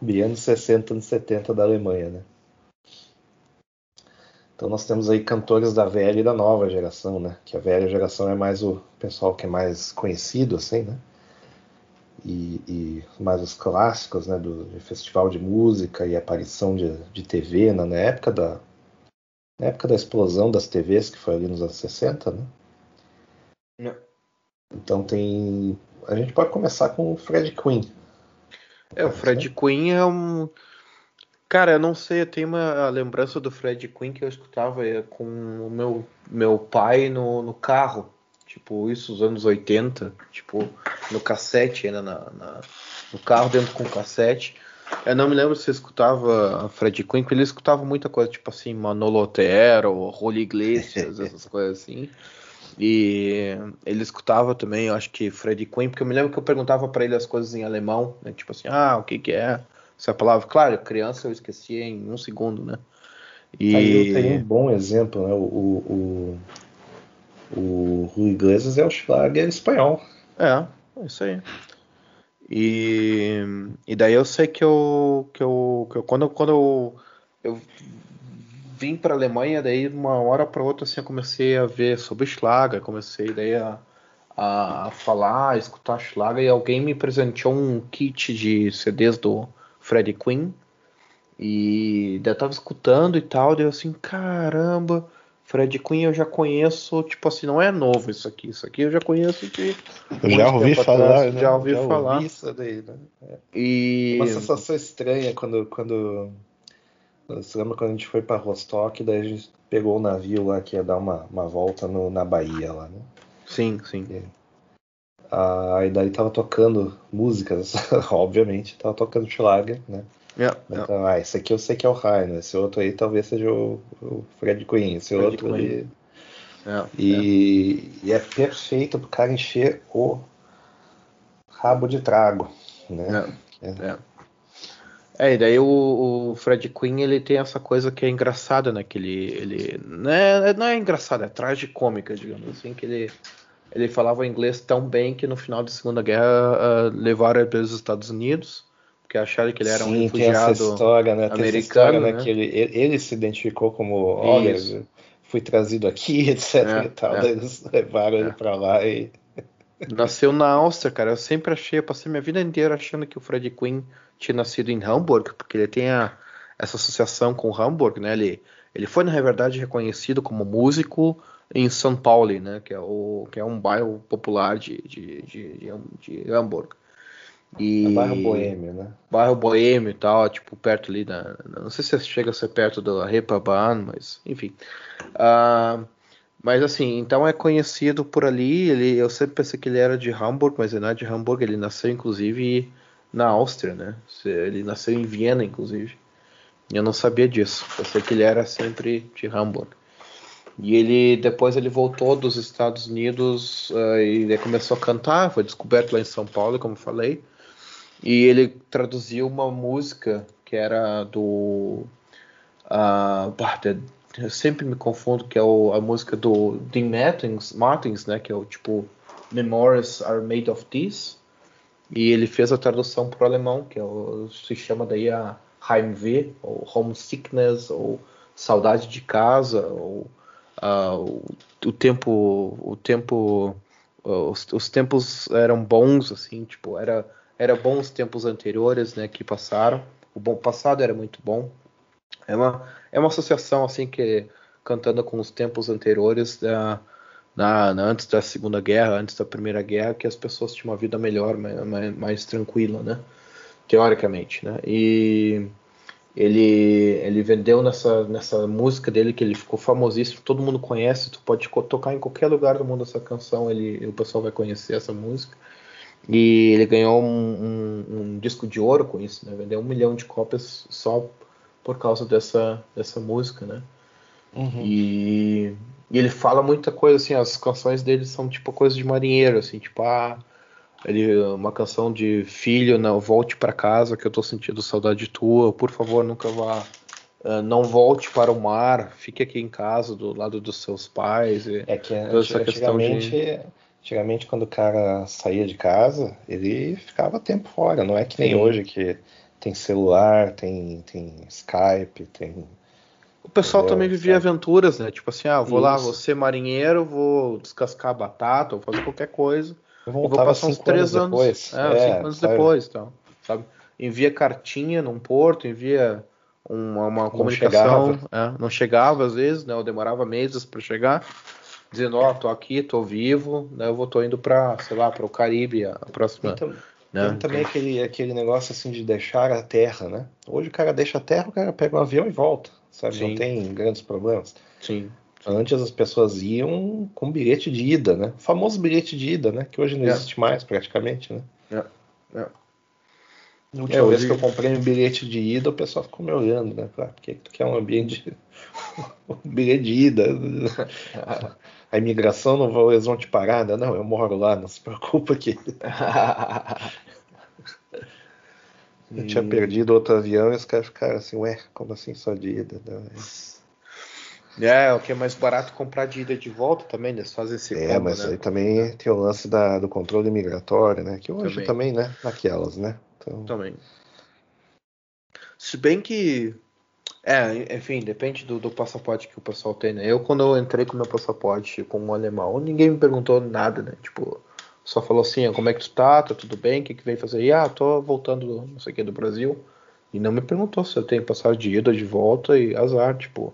bem anos 60, anos 70 da Alemanha, né? Então nós temos aí cantores da velha e da nova geração, né? Que a velha geração é mais o pessoal que é mais conhecido, assim, né? E, e mais os clássicos, né? Do, festival de música e aparição de, de TV né? na época da na época da explosão das TVs que foi ali nos anos 60, né? Não. Então tem a gente pode começar com o Fred Queen. É, o Fred Queen é um Cara, eu não sei, eu tenho uma lembrança do Fred Quinn que eu escutava é, com o meu, meu pai no, no carro. Tipo, isso nos anos 80, tipo, no cassete ainda na, na, no carro dentro com cassete. Eu não me lembro se eu escutava Fred Quinn, porque ele escutava muita coisa, tipo assim, Manolo Otero, Rolly Iglesias, essas coisas assim. E ele escutava também, eu acho que Fred Quinn, porque eu me lembro que eu perguntava para ele as coisas em alemão, né? Tipo assim, ah, o que que é? Essa palavra. Claro, criança eu esqueci em um segundo, né? E... Aí tem um bom exemplo, né? O, o, o, o Rui Iglesias é o Schlager espanhol. É, é isso aí. E, e daí eu sei que eu, que eu, que eu quando, quando eu, eu vim para a Alemanha, daí uma hora para outra assim eu comecei a ver sobre Schlager, comecei daí a, a, a falar, a escutar Schlager e alguém me presenteou um kit de CDs do Fred Quinn. E eu tava escutando e tal, deu assim, caramba, Fred Quinn eu já conheço, tipo assim, não é novo isso aqui, isso aqui eu já conheço de eu já ouvi falar, né? já ouvi já falar. Ouvi isso daí, né? É. E uma sensação estranha quando quando você lembra quando a gente foi para Rostock, daí a gente pegou o navio lá que ia dar uma, uma volta no, na Bahia lá, né? Sim, sim. E, Aí daí tava tocando músicas, obviamente, tava tocando Schlager, né? Yeah, então, yeah. ah, esse aqui eu sei que é o Rainer, esse outro aí talvez seja o, o Fred Queen, esse Fred outro Queen. ali. Yeah, e, e, é perfeito pro cara encher o rabo de trago, né? É. É, e daí o, o, Fred Queen ele tem essa coisa que é engraçada, né? Que ele, ele não, é, não é engraçado, é tragicômica, digamos assim, que ele ele falava inglês tão bem que no final da Segunda Guerra uh, levaram ele para os Estados Unidos, porque acharam que ele era Sim, um refugiado tem essa história, né? americano. História, né? né? Que ele, ele se identificou como, olha, fui trazido aqui, etc é, e tal. É. Eles levaram é. ele para lá e... Nasceu na Áustria, cara. Eu sempre achei, eu passei minha vida inteira achando que o Fred Quinn tinha nascido em Hamburg, porque ele tem a, essa associação com Hamburg, né? Ele, ele foi, na verdade, reconhecido como músico em São Paulo, né, que é, o, que é um bairro popular de, de, de, de, de Hamburgo. E, é bairro boêmio, né? Bairro boêmio e tal, tipo, perto ali da. Não sei se chega a ser perto da Reeperbahn, mas enfim. Uh, mas assim, então é conhecido por ali. Ele, eu sempre pensei que ele era de Hamburgo, mas ele não é de Hamburgo. Ele nasceu inclusive na Áustria, né? Ele nasceu em Viena, inclusive. Eu não sabia disso. Eu sei que ele era sempre de Hamburgo. E ele depois ele voltou dos Estados Unidos uh, e começou a cantar, foi descoberto lá em São Paulo, como falei. E ele traduziu uma música que era do uh, eu sempre me confundo que é o, a música do Dean Martins, Martins, né, que é o tipo Memories are made of this. E ele fez a tradução para o alemão, que é o, se chama daí a Heimweh, ou Homesickness, ou Saudade de Casa, ou uh, o, o, tempo o tempo uh, os, os, tempos eram bons assim tipo era era bons tempos anteriores né que passaram o bom passado era muito bom é uma é uma associação assim que cantando com os tempos anteriores da na, na, antes da Segunda Guerra, antes da Primeira Guerra, que as pessoas tinham uma vida melhor, mais, mais, mais tranquila, né? Teoricamente, né? E ele, ele vendeu nessa, nessa música dele que ele ficou famosíssimo, todo mundo conhece, tu pode tocar em qualquer lugar do mundo essa canção, ele, o pessoal vai conhecer essa música. E ele ganhou um, um, um disco de ouro com isso, né? Vendeu um milhão de cópias só por causa dessa, dessa música, né? Uhum. E, e, ele fala muita coisa, assim, as canções dele são tipo coisa de marinheiro, assim, tipo, ah, ele, uma canção de filho, não, volte para casa que eu tô sentindo saudade tua, por favor, nunca vá uh, não volte para o mar, fique aqui em casa do lado dos seus pais. E é que antigamente, de... antigamente, quando o cara saía de casa, ele ficava tempo fora. Não é que nem Sim. hoje que tem celular, tem, tem Skype, tem. O pessoal também vivia Sabe? aventuras, né? Tipo assim, ah, vou Isso. lá, vou ser marinheiro, vou descascar batata, vou fazer qualquer coisa. Eu vou passar uns três anos, depois. É, é, cinco anos sabe? depois, então, sabe? Envia cartinha num porto, envia uma, uma não comunicação, chegava. É, não chegava às vezes, né? Ou demorava meses para chegar, dizendo, ó, oh, tô aqui, tô vivo, né? Eu vou tô indo para, sei lá, para o Caribe, a próxima. Então, né? Tem também aquele, aquele negócio assim de deixar a terra, né? Hoje o cara deixa a terra, o cara pega um avião e volta, sabe? Sim. Não tem grandes problemas. Sim. Antes as pessoas iam com bilhete de ida, né? O famoso bilhete de ida, né? Que hoje não é. existe mais praticamente, né? É. É. A última é, vez que eu comprei um bilhete de ida, o pessoal ficou me olhando, né? Por que tu quer um ambiente. um bilhete de ida? A imigração não vai, eles vão te parar, né? Não, eu moro lá, não se preocupa que. eu tinha perdido outro avião e os caras ficaram assim, ué, como assim só de ida? Não, é... É, o que é mais barato comprar de ida de volta também, eles fazem esse É, combo, mas né? aí também tem o lance da, do controle migratório, né? Que hoje também, também né? Naquelas, né? Então... Também. Se bem que. É, enfim, depende do, do, passaporte que o pessoal tem, né? Eu, quando eu entrei com meu passaporte com um alemão, ninguém me perguntou nada, né? Tipo, só falou assim: como é que tu tá? Tá tudo bem? O que, que veio fazer? E, ah, tô voltando, não sei o que, do Brasil. E não me perguntou se eu tenho passagem de ida, de volta e azar, tipo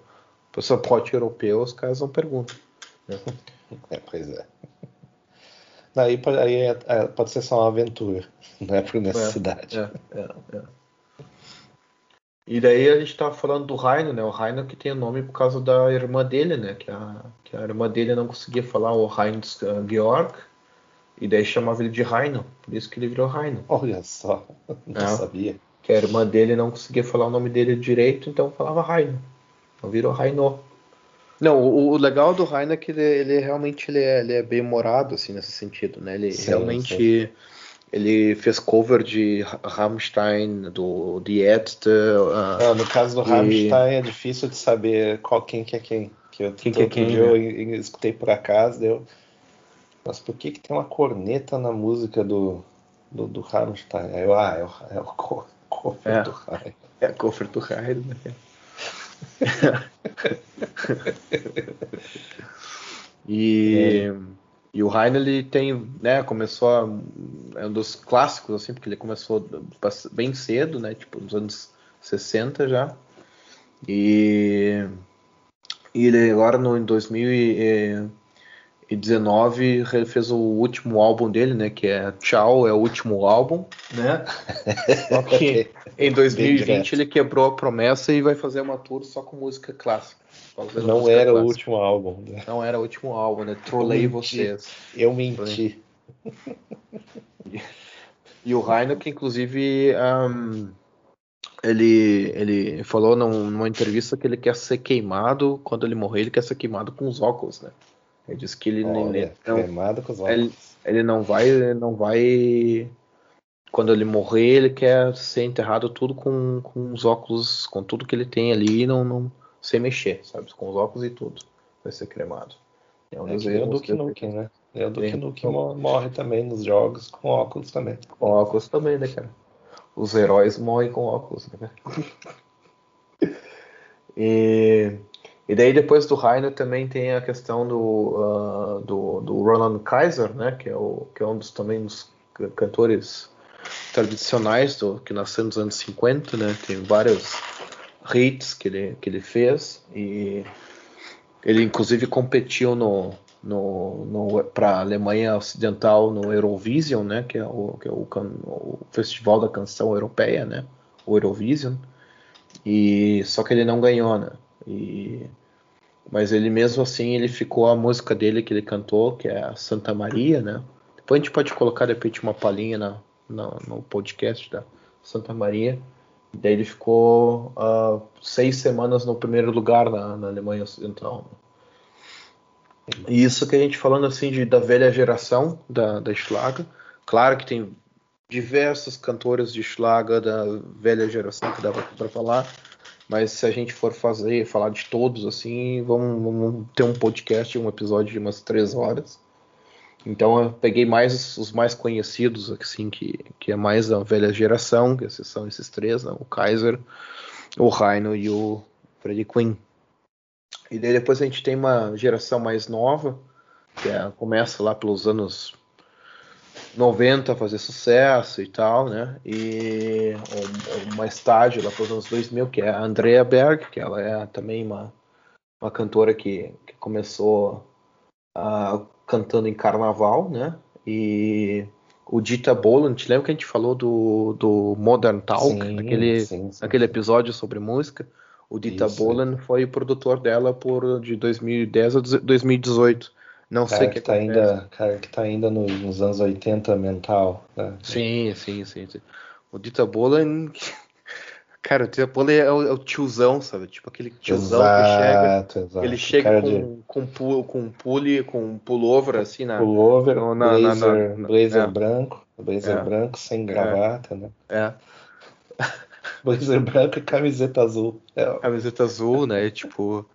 passaporte europeu, os caras não perguntam. Né? É, pois é. Daí aí é, é, pode ser só uma aventura, não é por necessidade. É, e daí a gente tava falando do Rainer, né? O Rainer que tem o nome por causa da irmã dele, né? Que a, que a irmã dele não conseguia falar o Heinz uh, Georg, e daí chamava ele de Rainer, por isso que ele virou Rainer. Olha só, não sabia. Que a irmã dele não conseguia falar o nome dele direito, então falava Rainer. Então virou Rainô. Não, o, o, legal do Rainer é que ele, ele realmente ele é, ele é bem humorado, assim, nesse sentido, né? Ele sim, realmente sim. ele fez cover de Rammstein, do The Ärzte. Uh, no caso do e... Rammstein é difícil de saber qual, quem que é quem. Que eu, quem que é quem, dia né? eu, eu, escutei por acaso, deu. Mas por que que tem uma corneta na música do, do, do Rammstein? Eu, ah, é o, é o cover é, do Rainer. É o cover do Rainer, né? e, é. e o Heine ele tem, né, começou a, é um dos clássicos assim, porque ele começou bem cedo, né, tipo nos anos 60 já. E, e ele agora no em 2000 e 19 ele fez o último álbum dele, né? Que é Tchau, é o último álbum, né? Só que em 2020 ele quebrou a promessa e vai fazer uma tour só com música clássica. Não música era clássica. o último álbum. Né? Não era o último álbum, né? Trolei eu vocês. Eu menti. E, e o Rainer, que inclusive um, ele, ele falou numa entrevista que ele quer ser queimado, quando ele morrer, ele quer ser queimado com os óculos, né? Ele disse que ele, Olha, não, com os ele, ele não vai, ele não vai. Quando ele morrer, ele quer ser enterrado tudo com, com os óculos, com tudo que ele tem ali, não, não sem mexer, sabe? Com os óculos e tudo. Vai ser cremado. É um é desejo. do Duke Nukem, né? É o Duke Nukem morre também nos jogos com óculos também. Com óculos também, né, cara? Os heróis morrem com óculos, né? e e daí depois do Rainer também tem a questão do, uh, do, do, Roland Kaiser, né, que é, o, que é um dos também dos cantores tradicionais do, que nasceu nos anos 50, né, tem vários hits que ele, que ele fez e ele inclusive competiu no, no, no para a Alemanha Ocidental no Eurovision, né, que é, o, que é o, o, festival da canção europeia, né, o Eurovision, e só que ele não ganhou, né, e mas ele mesmo assim, ele ficou a música dele que ele cantou, que é a Santa Maria, né? Depois a gente pode colocar de repente uma palhinha na, na no podcast da Santa Maria. Daí ele ficou uh, seis semanas no primeiro lugar na, na Alemanha Ocidental. E isso que a gente falando assim de, da velha geração da, da Schlager. Claro que tem diversos cantores de Schlager da velha geração que dava para falar Mas se a gente for fazer, falar de todos, assim, vamos, vamos ter um podcast, um episódio de umas três horas. Então eu peguei mais os mais conhecidos, assim, que, que é mais da velha geração, que são esses três, né? o Kaiser, o Rhino e o Freddie Quinn. E daí depois a gente tem uma geração mais nova, que é, começa lá pelos anos 90 a fazer sucesso e tal, né? E mais tarde, lá pelos anos 2000, que é a Andrea Berg, que ela é também uma, uma cantora que, que começou uh, cantando em carnaval, né? E o Dita Boland, lembra que a gente falou do, do Modern Talk, sim, naquele, sim, sim, naquele episódio sobre música? O Dita Isso. Boland foi o produtor dela por de 2010 a 2018. Não cara sei que, que tá ainda, cara que tá ainda nos anos 80 mental. Né? Sim, sim, sim, sim. O Dita Bolan. Cara, o Dita Bolan é o, é o, tiozão, sabe? Tipo aquele tiozão exato, que chega. Exato. Ele chega com, de... com, com, com pule, com pullover assim na. Pullover, na, blazer, na, na, blazer é. branco. Blazer é. branco, sem gravata, é. né? É. blazer branco e camiseta azul. É. Camiseta azul, né? Tipo.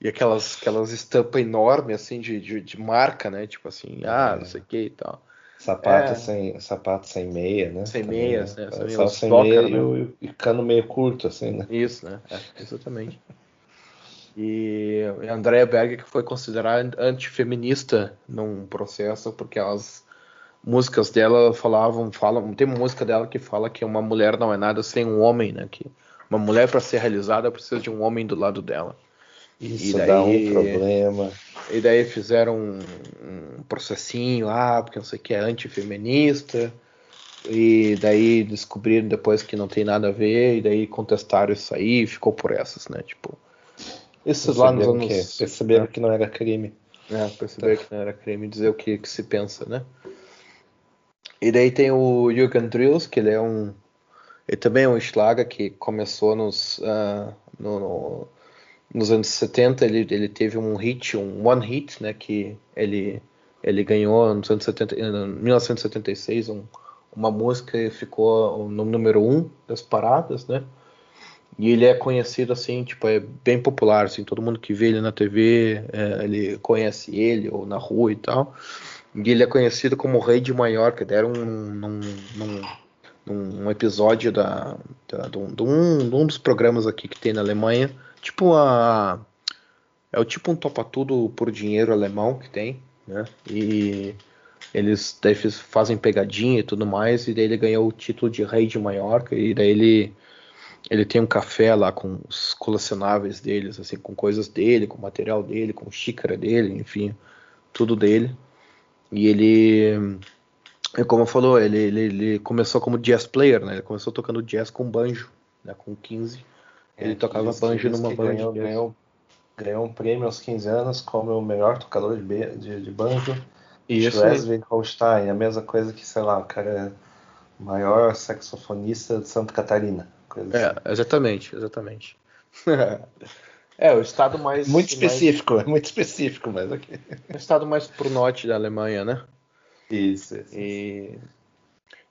E aquelas, aquelas estampas enormes, assim, de, de, de, marca, né? Tipo assim, ah, não sei o que e tal. Sapato, é. sem, sapato sem meia, né? Sem Também, meias, né? né? Só sem meia né? e, e cano meio curto, assim, né? Isso, né? É, exatamente. E a Andrea Berger que foi considerada antifeminista num processo, porque as músicas dela falavam, falam, tem uma música dela que fala que uma mulher não é nada sem um homem, né? Que uma mulher para ser realizada precisa de um homem do lado dela. Isso daí, dá um problema. E daí fizeram um, um processinho, ah, porque não sei o que é antifeminista. E daí descobriram depois que não tem nada a ver, e daí contestaram isso aí e ficou por essas, né? Tipo. Esses lá nos anos. Que, perceberam é. que não era crime. É, perceberam tá. que não era crime dizer o que, que se pensa, né? E daí tem o Jürgen Drills, que ele é um. Ele também é um Schlager que começou nos, uh, no, no, nos anos 70 ele, ele teve um hit, um one hit, né, que ele, ele ganhou nos anos 70, em 1976 um, uma música e ficou no número um das paradas, né? E ele é conhecido assim, tipo, é bem popular, assim, todo mundo que vê ele na TV, é, ele conhece ele ou na rua e tal. E ele é conhecido como o Rei de Maiorca, deram um, num, num, num, episódio da, da, de, um, de um dos programas aqui que tem na Alemanha, tipo a é o tipo um topa tudo por dinheiro alemão que tem, né? E eles fazem pegadinha e tudo mais e daí ele ganhou o título de rei de Maiorca e daí ele ele tem um café lá com os colecionáveis deles, assim, com coisas dele, com material dele, com xícara dele, enfim, tudo dele. E ele, como falou, ele, ele, ele começou como jazz player, né? Ele começou tocando jazz com banjo, né? Com 15 ele é, tocava banjo numa banda. Ganhou, ganhou, ganhou, um prêmio aos 15 anos como o melhor tocador de, de, de banjo. Isso. Schleswig Holstein, a mesma coisa que, sei lá, o cara é o maior saxofonista de Santa Catarina. É, assim. exatamente, exatamente. é, o estado mais. Muito específico, mais... muito específico, mas aqui. O estado mais pro norte da Alemanha, né? Isso, isso. E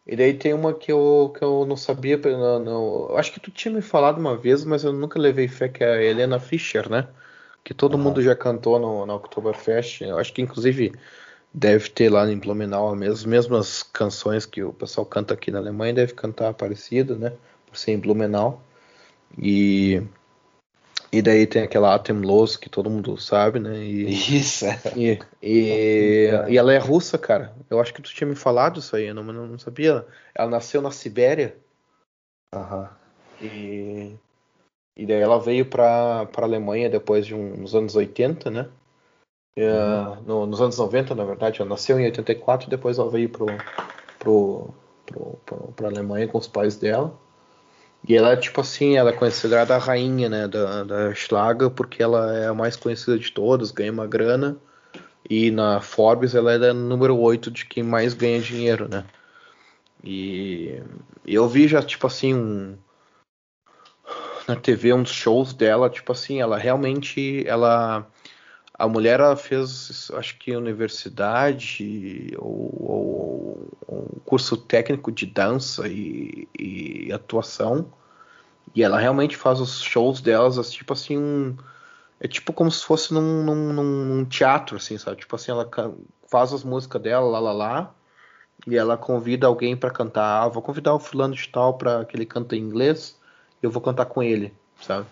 e daí tem uma que eu, que eu não sabia. Não, não, acho que tu tinha me falado uma vez, mas eu nunca levei fé, que é a Helena Fischer, né? Que todo uhum. mundo já cantou no, na Oktoberfest. Eu acho que inclusive deve ter lá em Blumenau as mesmas canções que o pessoal canta aqui na Alemanha, deve cantar parecido, né? Por ser em Blumenau. E e daí tem aquela Atemlos que todo mundo sabe, né? E, isso. E, e, e, ela é russa, cara. Eu acho que tu tinha me falado isso aí, eu não, não sabia. Ela nasceu na Sibéria. Aham. E, e daí ela veio pra, pra Alemanha depois de um, nos anos 80, né? Uhum. no, nos anos 90, na verdade. Ela nasceu em 84 e depois ela veio pro, pro, pro, pro, pra Alemanha com os pais dela. E ela, tipo assim, ela é considerada a rainha, né, da, da Schlager, porque ela é a mais conhecida de todas, ganha uma grana. E na Forbes ela é a número 8 de quem mais ganha dinheiro, né? E, eu vi já, tipo assim, um, na TV uns shows dela, tipo assim, ela realmente, ela a mulher ela fez, acho que universidade ou, ou, um curso técnico de dança e, e, atuação. E ela realmente faz os shows delas, tipo assim, um, é tipo como se fosse num, num, num, teatro, assim, sabe? Tipo assim, ela faz as músicas dela, lá, lá, lá, e ela convida alguém para cantar. Ah, vou convidar o fulano de tal para que ele cante em inglês, eu vou cantar com ele, sabe?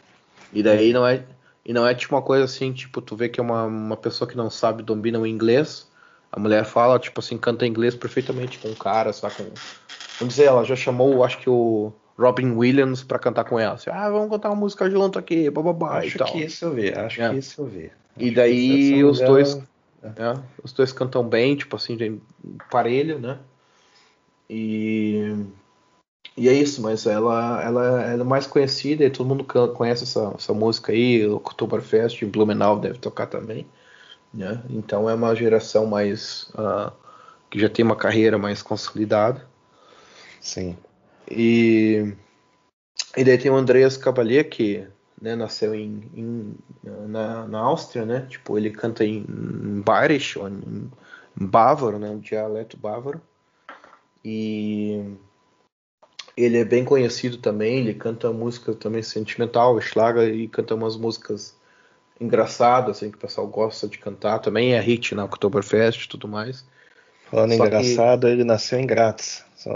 E daí não é e não é tipo uma coisa assim, tipo, tu vê que é uma, uma pessoa que não sabe, domina o inglês, a mulher fala, tipo assim, canta inglês perfeitamente com o cara, sabe? Com... Vamos dizer, ela já chamou, acho que o Robin Williams para cantar com ela. Assim, ah, vamos cantar uma música junto aqui, bababá acho e tal. que isso eu vi, acho é. que isso eu vi. Acho e daí os dois, é. né, os dois cantam bem, tipo assim, parelho, né? E e é isso, mas ela, ela, ela é mais conhecida e todo mundo conhece essa, essa música aí, o Oktoberfest, Blumenau deve tocar também. Né? Então é uma geração mais uh, que já tem uma carreira mais consolidada. Sim. E, e daí tem o Andreas Cavalier que né, nasceu em, em, na, na Áustria, né? Tipo, ele canta em, em Bayerisch, ou em, em bávaro, né? Um dialeto bávaro. E ele é bem conhecido também, ele canta música também sentimental, Schlager, e canta umas músicas engraçadas, assim, que o pessoal gosta de cantar. Também é hit na Oktoberfest e tudo mais. Falando Só engraçado, que... ele nasceu em Graz. Só...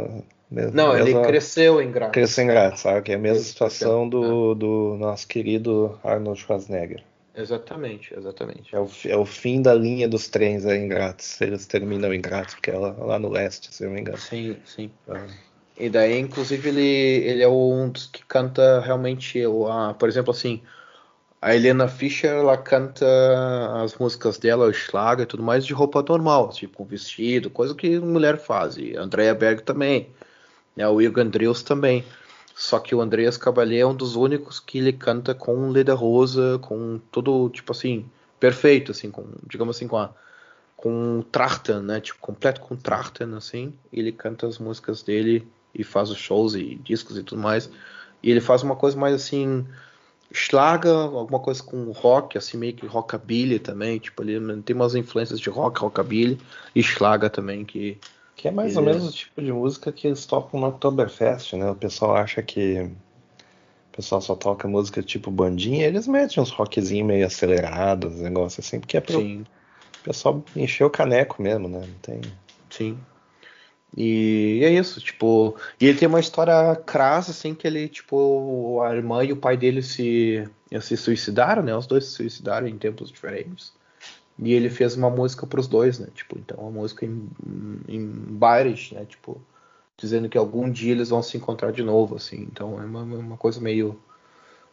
Não, mesma... ele cresceu em Graz. Cresceu em Graz, sabe? Que é a mesma ele situação do, é. do nosso querido Arnold Schwarzenegger. Exatamente, exatamente. É o, é o fim da linha dos trens aí em Graz. Eles terminam em Graz, porque é lá, lá no leste, se eu não me engano. Sim, sim. Ah. E daí, inclusive, ele, ele é um dos que canta realmente, a, por exemplo, assim, a Helena Fischer, ela canta as músicas dela, o Schlager e tudo mais, de roupa normal, tipo um vestido, coisa que mulher faz. E Andrea Berg também, né, o Igor Andrews também. Só que o Andreas Cavalier é um dos únicos que ele canta com rosa com tudo, tipo assim, perfeito, assim, com, digamos assim, com a com Trachten, né, tipo, completo com Trachten, assim, ele canta as músicas dele e faz os shows e discos e tudo mais. E ele faz uma coisa mais assim, Schlager, alguma coisa com rock, assim meio que rockabilly também, tipo ele tem umas influências de rock, rockabilly e Schlager também que que é mais ou menos o tipo de música que eles tocam no Oktoberfest, né? O pessoal acha que o pessoal só toca música tipo bandinha, eles metem uns rockzinhos meio acelerados, negócio assim, porque é pro Sim. o pessoal encher o caneco mesmo, né? Não tem Sim. E é isso, tipo. E ele tem uma história crassa, assim, que ele, tipo, a irmã e o pai dele se, se suicidaram, né? Os dois se suicidaram em tempos diferentes. E ele fez uma música para os dois, né? Tipo, então uma música em, em Bayerisch, né? Tipo, dizendo que algum dia eles vão se encontrar de novo, assim. Então é uma, uma coisa meio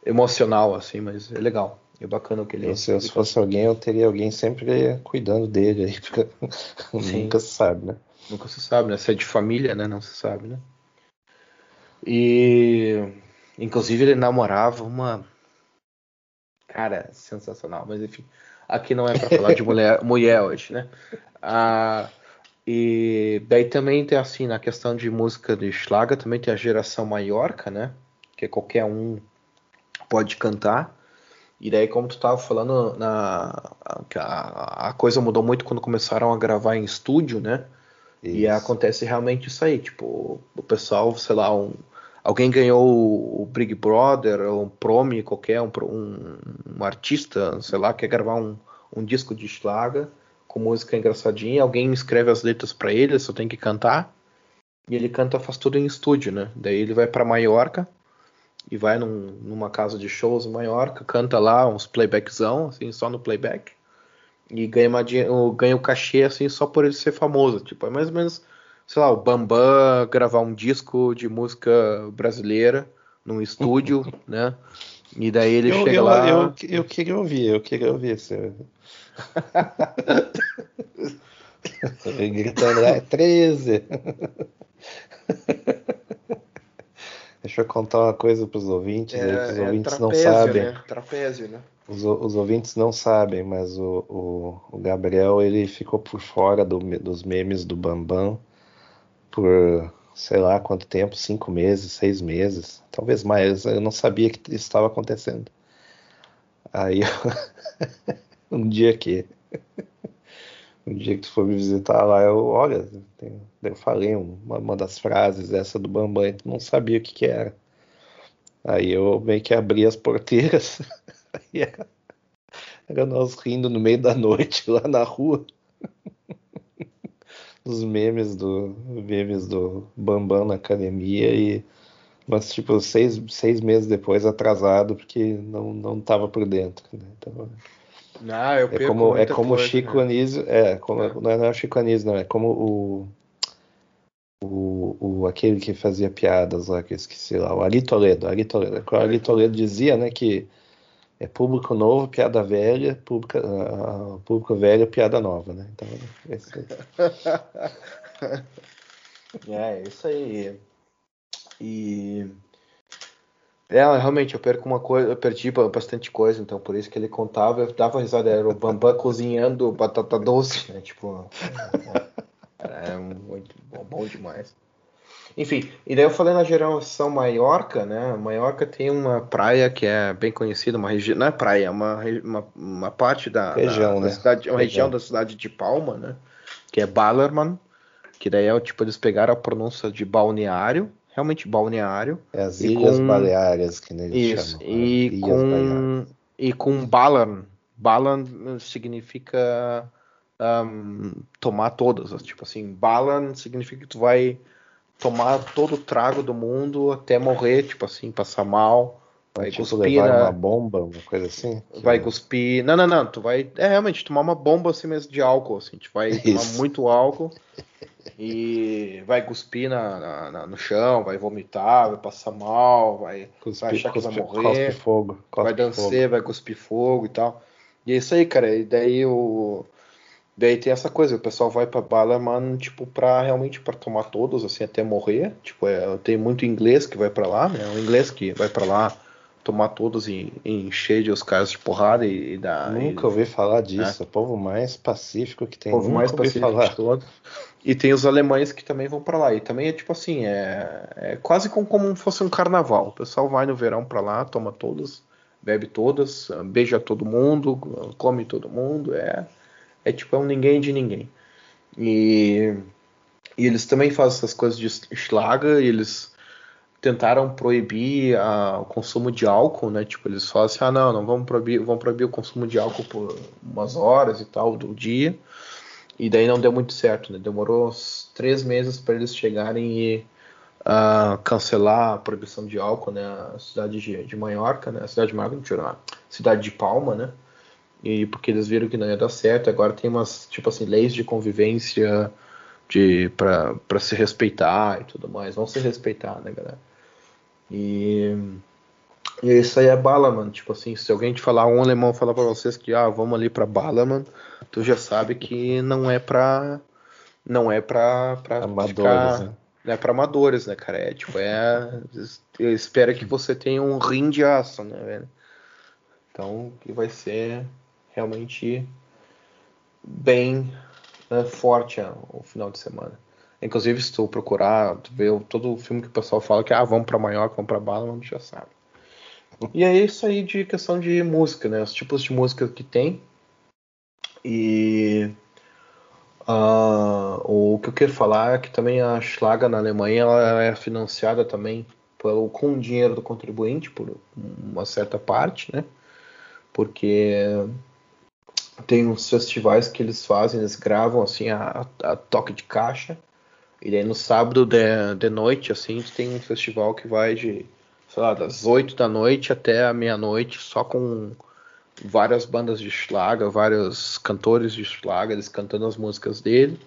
emocional, assim, mas é legal. É bacana o que ele. Eu, se eu fosse alguém, eu teria alguém sempre cuidando dele aí, porque nunca se sabe, né? Nunca se sabe, né? Se é de família, né? Não se sabe, né? E inclusive ele namorava uma cara sensacional, mas enfim, aqui não é para falar de mulher, mulher hoje, né? Ah, e daí também tem assim na questão de música de Schlager também tem a geração Maiorca, né? Que qualquer um pode cantar. E daí, como tu estava falando, na, a, a coisa mudou muito quando começaram a gravar em estúdio, né? Isso. E acontece realmente isso aí, tipo, o pessoal, sei lá, um, alguém ganhou o, Big Brother, ou um Promi qualquer, um, um, um, artista, sei lá, quer gravar um, um disco de Schlager com música engraçadinha, alguém escreve as letras para ele, só tem que cantar, e ele canta, faz tudo em estúdio, né? Daí ele vai para Maiorca e vai num, numa casa de shows em Maiorca, canta lá uns playbackzão, assim, só no playback e ganha, uma, ganha o cachê assim só por ele ser famoso. Tipo, é mais ou menos, sei lá, o Bambam gravar um disco de música brasileira num estúdio, né? E daí ele eu, chega eu, lá. Eu, eu, queria ouvir, eu queria ouvir esse. Gritando lá, é 13. Deixa eu contar uma coisa para os ouvintes, é, aí, os é ouvintes trapézio, não sabem. Né? Trapézio, né? Os, os, ouvintes não sabem, mas o, o, o Gabriel ele ficou por fora do, dos memes do Bambam por sei lá quanto tempo, cinco meses, seis meses, talvez mais. Eu não sabia que isso estava acontecendo. Aí um dia que um dia que tu for me visitar lá, eu olha, eu falei uma, uma das frases essa do Bambam, tu não sabia o que, que era. Aí eu meio que abri as porteiras era, nós rindo no meio da noite lá na rua. Os memes do memes do Bambam na academia e mas tipo seis, seis meses depois atrasado porque não não estava por dentro né? então ah, eu é como é como coisa, Chico né? Anísio é como é. não é, não é o Chico Anísio não é como o o, o aquele que fazia piadas lá que eu esqueci lá o Ari Toledo Ari Toledo o Ari Toledo dizia né que é público novo piada velha público uh, público velho piada nova né então esse... é isso aí e é, realmente, eu perco uma coisa, eu perdi bastante coisa, então por isso que ele contava, eu dava risada, era o Bambam cozinhando batata doce, né? Tipo, é, é muito bom, bom, demais. Enfim, e daí eu falei na geração Maiorca, né? Maiorca tem uma praia que é bem conhecida, uma região, não é praia, é uma, uma, uma parte da, região, da, né? da cidade, uma região da cidade de Palma, né? Que é Ballermann, que daí é o tipo, eles pegaram a pronúncia de balneário, realmente balneário. É as Ilhas com... Baleares que eles Isso, chamam. E, né? com... e com Balan. Balan significa um, tomar todas. Tipo assim, Balan significa que tu vai tomar todo o trago do mundo até morrer, tipo assim, passar mal. Vai tipo, cuspir levar na... uma bomba, uma coisa assim? Vai cuspir. Não, não, não. Tu vai. É realmente tomar uma bomba assim mesmo de álcool. Assim. Tu vai Isso. tomar muito álcool e vai cuspir na, na, na, no chão, vai vomitar, vai passar mal, vai, cuspe, vai achar que vai morrer, cospe fogo, cospe vai dançar, fogo. vai cuspir fogo e tal. E é isso aí, cara. E daí o. Daí tem essa coisa, o pessoal vai pra Ballerman, tipo, pra realmente para tomar todos, assim, até morrer. Tipo, é, tem muito inglês que vai para lá, né? O inglês que vai para lá tomar todos e, e encher de os caras de porrada e, e dar. Nunca e, ouvi falar disso. É. O povo mais pacífico que tem. O povo Nunca mais pacífico falar. de todo. E tem os alemães que também vão para lá. E também é tipo assim, é, é quase como, como fosse um carnaval. O pessoal vai no verão para lá, toma todas, bebe todas, beija todo mundo, come todo mundo. É, é tipo é um ninguém de ninguém. E, e eles também fazem essas coisas de Schlager eles tentaram proibir a, o consumo de álcool, né? Tipo, eles falam assim, ah, não, não vamos proibir, vamos proibir o consumo de álcool por umas horas e tal do dia. E daí não deu muito certo, né? Demorou uns três meses para eles chegarem e uh, cancelar a proibição de álcool, né? A cidade de, de Maiorca, né? A cidade de Maiorca, não cidade de Palma, né? E porque eles viram que não ia dar certo, agora tem umas, tipo assim, leis de convivência de para se respeitar e tudo mais. Vão se respeitar, né, galera? E, e isso aí é bala, mano. Tipo assim, se alguém te falar, um alemão falar para vocês que ah, vamos ali para bala, mano, tu já sabe que não é pra. Não é pra. pra Amadores, ficar, né? Não é pra amadores, né, cara? É tipo, é. Eu espero que você tenha um rim de aço, né, velho? Então, que vai ser realmente bem né, forte ó, o final de semana. Inclusive, se tu procurar, tu vê todo o filme que o pessoal fala que ah, vamos pra Maiorca, vamos pra Bala, já sabe. E é isso aí de questão de música, né? Os tipos de música que tem. E uh, o que eu quero falar é que também a Schlager na Alemanha ela é financiada também pelo, com o dinheiro do contribuinte, por uma certa parte, né? Porque tem uns festivais que eles fazem, eles gravam assim a, a toque de caixa. E daí no sábado de, de noite, assim, tem um festival que vai de, sei lá, das 8 da noite até a meia-noite, só com várias bandas de Schlager, vários cantores de Schlager, eles cantando as músicas dele,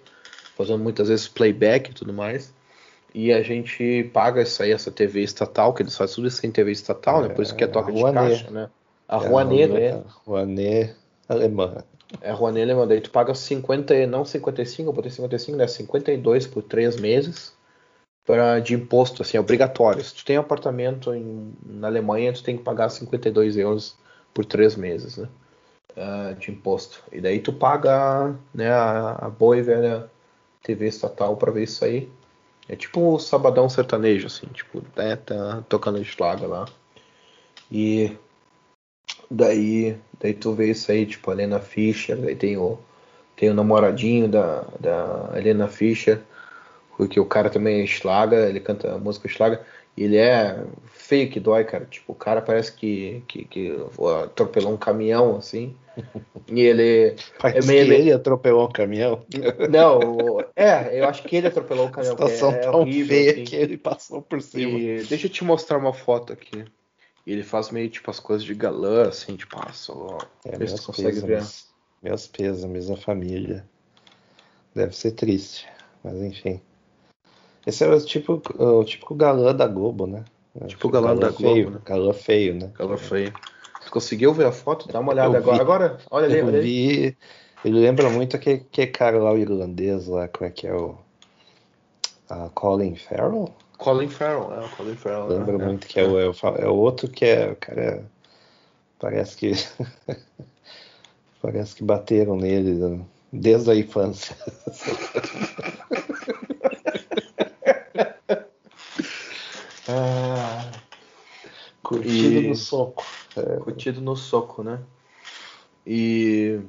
fazendo muitas vezes playback e tudo mais. E a gente paga isso aí, essa TV estatal, que eles fazem tudo isso em TV estatal, né? Por isso que é toque de caixa, né? A É, Rouanet, né? Rouanet alemã. É Rouanet alemã. Daí tu paga 50, não 55, eu botei 55, né? 52 por 3 meses pra, de imposto, assim, obrigatório. Se tu tem um apartamento em, na Alemanha, tu tem que pagar 52 euros por 3 meses, né? ah, de imposto. E daí tu paga né, a, a boa e velha TV estatal pra ver isso aí. É tipo o sabadão sertanejo, assim, tipo, né, tá tocando Schlager lá. E daí, daí tu vê isso aí, tipo, a Helena Fischer, daí tem o, tem o namoradinho da, da Helena Fischer, porque o cara também é Schlager, ele canta a música Schlager. Ele é feio que dói, cara. Tipo, o cara parece que, que, que atropelou um caminhão, assim. E ele. Parece é meio, que ele atropelou um caminhão. Não, é, eu acho que ele atropelou o caminhão. A situação é tão horrível, feia assim. que ele passou por cima. E deixa eu te mostrar uma foto aqui. Ele faz meio tipo as coisas de galã, assim, tipo, ah, só. É, tu consegue ver. Meus pêsames, a família. Deve ser triste, mas enfim. Esse é o tipo, o típico galã da Globo, né? Tipo o galã, galã da feio, Globo, né? Galã feio, né? Galã feio. Você conseguiu ver a foto? Dá uma olhada agora. Agora, olha ali, olha vi, Ele lembra muito aquele, aquele cara lá, o irlandês lá, como é que é o. A Colin Farrell? Colin Farrell, é o Colin Farrell. Lembra né? muito que é o, é o, é o outro que é, o cara. Parece que. parece que bateram nele né? desde a infância. ah, curtido e... no soco. É. Curtido no soco, né? E.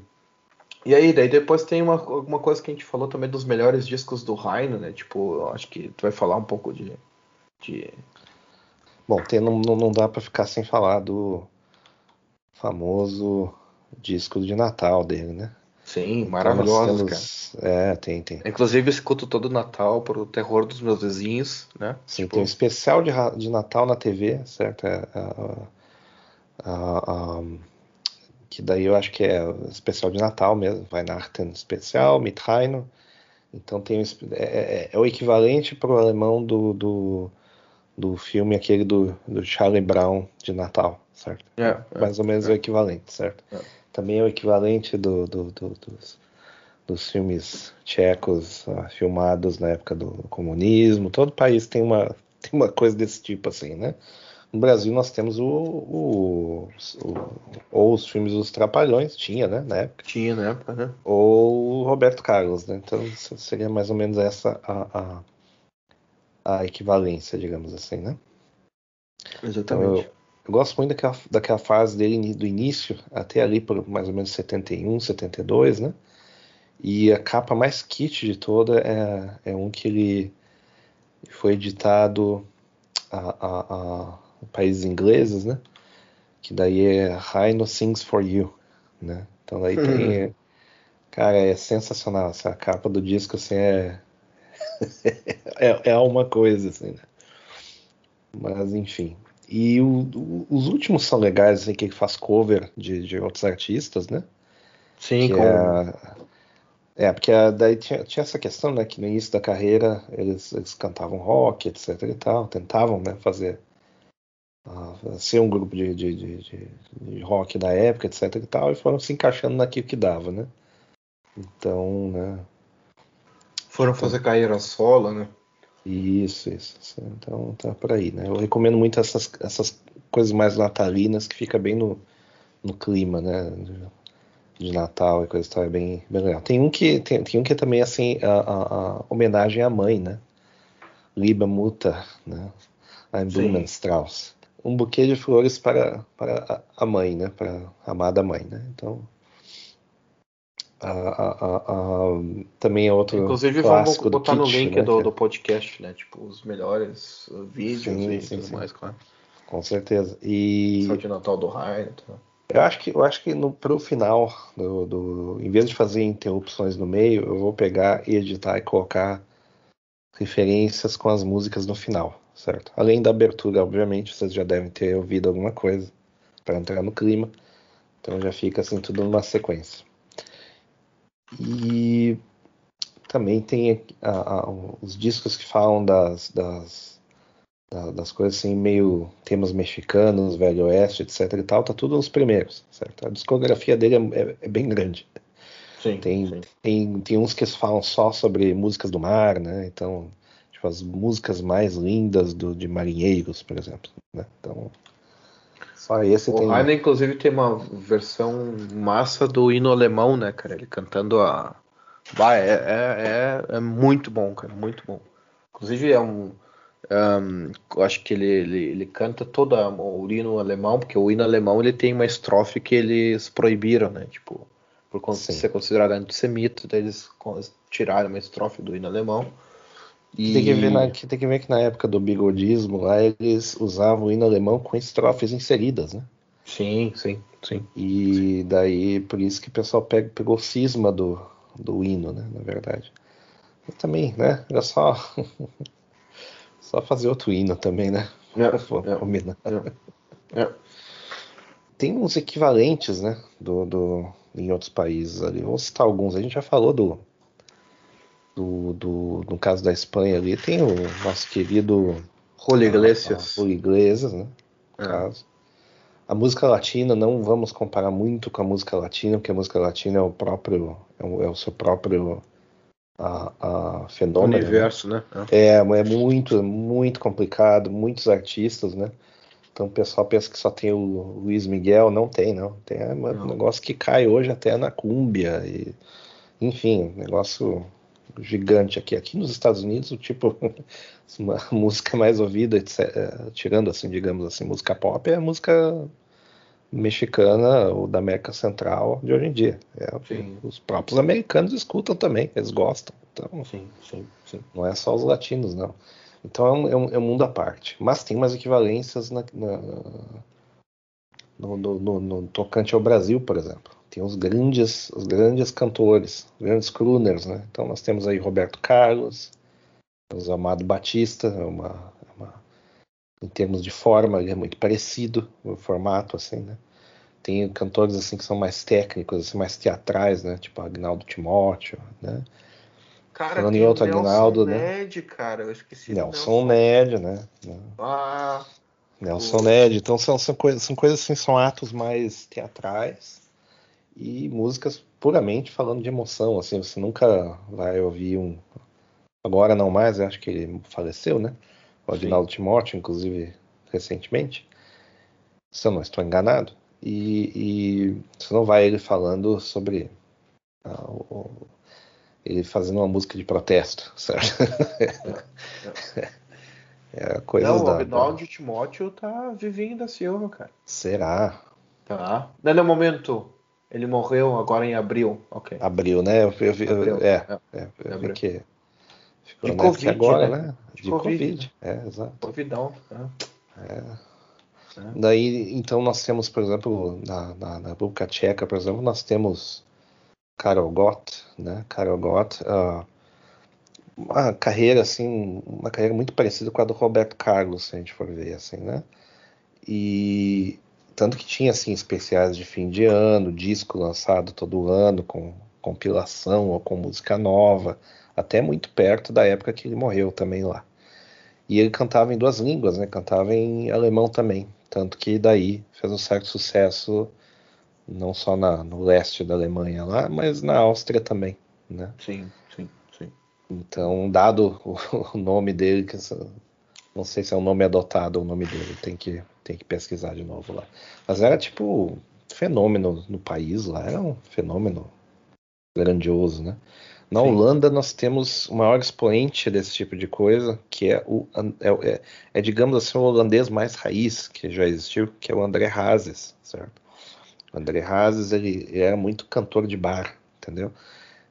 E aí, daí depois tem uma, uma coisa que a gente falou também dos melhores discos do Raino, né? Tipo, acho que tu vai falar um pouco de. de... Bom, tem, não, não dá para ficar sem falar do famoso disco de Natal dele, né? Sim, então, maravilhoso, temos... cara. É, tem, tem. Inclusive, eu escuto todo Natal pro terror dos meus vizinhos, né? Sim, tipo... tem um especial de, de Natal na TV, certo? É, que daí eu acho que é especial de Natal mesmo, Weihnachten especial, Mitraino. Então tem é, é, é o equivalente para o alemão do, do, do filme aquele do, do Charlie Brown de Natal, certo? É, é Mais ou menos é. o equivalente, certo? É. Também é o equivalente do, do, do, dos, dos filmes tchecos uh, filmados na época do comunismo. Todo país tem uma, tem uma coisa desse tipo assim, né? No Brasil nós temos o, o, o, ou os filmes dos Trapalhões, tinha, né, na época. Tinha na época, né? Ou o Roberto Carlos, né? Então seria mais ou menos essa a, a, a equivalência, digamos assim, né? Exatamente. Então, eu, eu, gosto muito daquela, daquela fase dele do início até ali por mais ou menos 71, 72, né? E a capa mais kit de toda é, é um que ele foi editado a, a, a países ingleses, né? Que daí é Rhino Sings for You, né? Então daí tem, uhum. cara, é sensacional. Essa capa do disco assim é é, é uma coisa assim, né? Mas enfim. E o, o, os últimos são legais, assim, que faz cover de, de outros artistas, né? Sim, que como... é, é, porque daí tinha, tinha, essa questão, né? Que no início da carreira eles, eles cantavam rock, etc e tal, tentavam, né? Fazer ser um grupo de, de, de, de, rock da época, etc e tal, e foram se encaixando naquilo que dava, né? Então, né? Foram fazer carreira solo, né? Isso, isso. Então tá por aí, né? Eu recomendo muito essas, essas coisas mais natalinas que fica bem no, no clima, né? De Natal e coisa e tal, é bem, bem legal. Tem um que tem, tem um que é também assim a, a, a homenagem à mãe, né? Liba Mutter, né? Ein Blumenstrauß um buquê de flores para, para a mãe, né? Para a amada mãe, né? Então, a, a, a, também é outro Inclusive, vamos botar no link né? do, do, podcast, né? Tipo, os melhores vídeos sim, e sim, tudo sim. mais, claro. Com certeza. E... Só de Natal do Raio. Eu acho que, eu acho que no, pro final, do, do, em vez de fazer interrupções no meio, eu vou pegar e editar e colocar referências com as músicas no final certo? Além da abertura, obviamente, vocês já devem ter ouvido alguma coisa para entrar no clima. Então já fica assim tudo numa sequência. E também tem a, a, os discos que falam das, das, das coisas assim, meio temas mexicanos, Velho Oeste, etc e tal, tá tudo nos primeiros, certo? A discografia dele é, é, é bem grande. Sim, tem, sim. Tem, tem uns que falam só sobre músicas do mar, né? Então tipo, as músicas mais lindas do, de marinheiros, por exemplo. Né? Então, só esse o tem. O Heine, inclusive, tem uma versão massa do hino alemão, né, cara? Ele cantando a. Bah, é, é, é, é muito bom, cara, muito bom. Inclusive, é um. Um, eu acho que ele, ele, ele canta todo o hino alemão, porque o hino alemão ele tem uma estrofe que eles proibiram, né? Tipo, por ser considerado antissemita, eles tiraram uma estrofe do hino alemão E... Tem, que ver na, tem que ver que na época do bigodismo lá eles usavam o hino alemão com estrofes inseridas, né? Sim, sim, sim. E daí por isso que o pessoal pega, pegou cisma do, do hino, né? Na verdade. E também, né? Era só só fazer outro hino também, né? É, é, é. Tem uns equivalentes, né? Do, do, em outros países ali. Vou citar alguns. A gente já falou do, do, do no caso da Espanha ali, tem o nosso querido Julio Iglesias. Julio Iglesias, né? No é. caso. A música latina, não vamos comparar muito com a música latina, porque a música latina é o próprio, é o, é o seu próprio a, a fenômeno. Né? Universo, né? É, é muito, muito complicado, muitos artistas, né? Então o pessoal pensa que só tem o Luiz Miguel, não tem, não. Tem um não. negócio que cai hoje até na cúmbia e enfim, negócio gigante aqui. Aqui nos Estados Unidos, o tipo, uma música mais ouvida, etc, eh, tirando assim, digamos assim, música pop, é a música mexicana ou da América Central de hoje em dia. É, os próprios americanos escutam também, eles gostam. Então, sim, sim, sim. não é só os latinos, não. Então é um, é um, é um mundo à parte. Mas tem umas equivalências na, na, no, no, no, no, tocante ao Brasil, por exemplo. Tem os grandes, os grandes cantores, grandes crooners, né? Então nós temos aí Roberto Carlos, temos Amado Batista, é uma, é uma, em termos de forma, ele é muito parecido, o formato, assim, né? Tem cantores assim que são mais técnicos, assim, mais teatrais, né? Tipo Agnaldo Timóteo, né? Cara, Falando em outro Nelson Agnaldo, né? Ned, cara, eu esqueci. Nelson, Nelson Ned, né? Ah, Nelson Ned. Então são, são, coisas, são coisas assim, são atos mais teatrais e músicas puramente falando de emoção. Assim, você nunca vai ouvir um. Agora não mais, acho que ele faleceu, né? O Agnaldo Timóteo, inclusive, recentemente. Se eu não estou enganado. E, e você não vai ele falando sobre. Ah, o, ele fazendo uma música de protesto, certo? É, coisa não, da, o Agnaldo da... Timóteo tá vivendo da Silva, cara. Será? Tá. Não, no momento, ele morreu agora em abril. Ok. Abril, né? Eu, eu, eu, abril. É, é, é, eu que ficou de Covid, agora, né? né? De, de Covid. COVID. É, exato. Covidão. Né? É. é. Daí, então, nós temos, por exemplo, na, na, na República Tcheca, por exemplo, nós temos Karol Gott, né? Karol Gott, uh, uma carreira assim, uma carreira muito parecida com a do Roberto Carlos, se a gente for ver assim, né? E tanto que tinha assim especiais de fim de ano, disco lançado todo ano com compilação ou com música nova, até muito perto da época que ele morreu também lá. E ele cantava em duas línguas, né? Cantava em alemão também, tanto que daí fez um certo sucesso não só na, no leste da Alemanha lá, mas na Áustria também, né? Sim, sim, sim. Então, dado o, o nome dele, que não sei se é um nome adotado ou o nome dele, tem que, tem que pesquisar de novo lá. Mas era tipo fenômeno no país lá, era um fenômeno grandioso, né? Na Sim. Holanda nós temos o maior expoente desse tipo de coisa, que é o é, é, é, digamos assim o holandês mais raiz que já existiu, que é o André Hazes, certo? O André Hazes, ele, ele era muito cantor de bar, entendeu?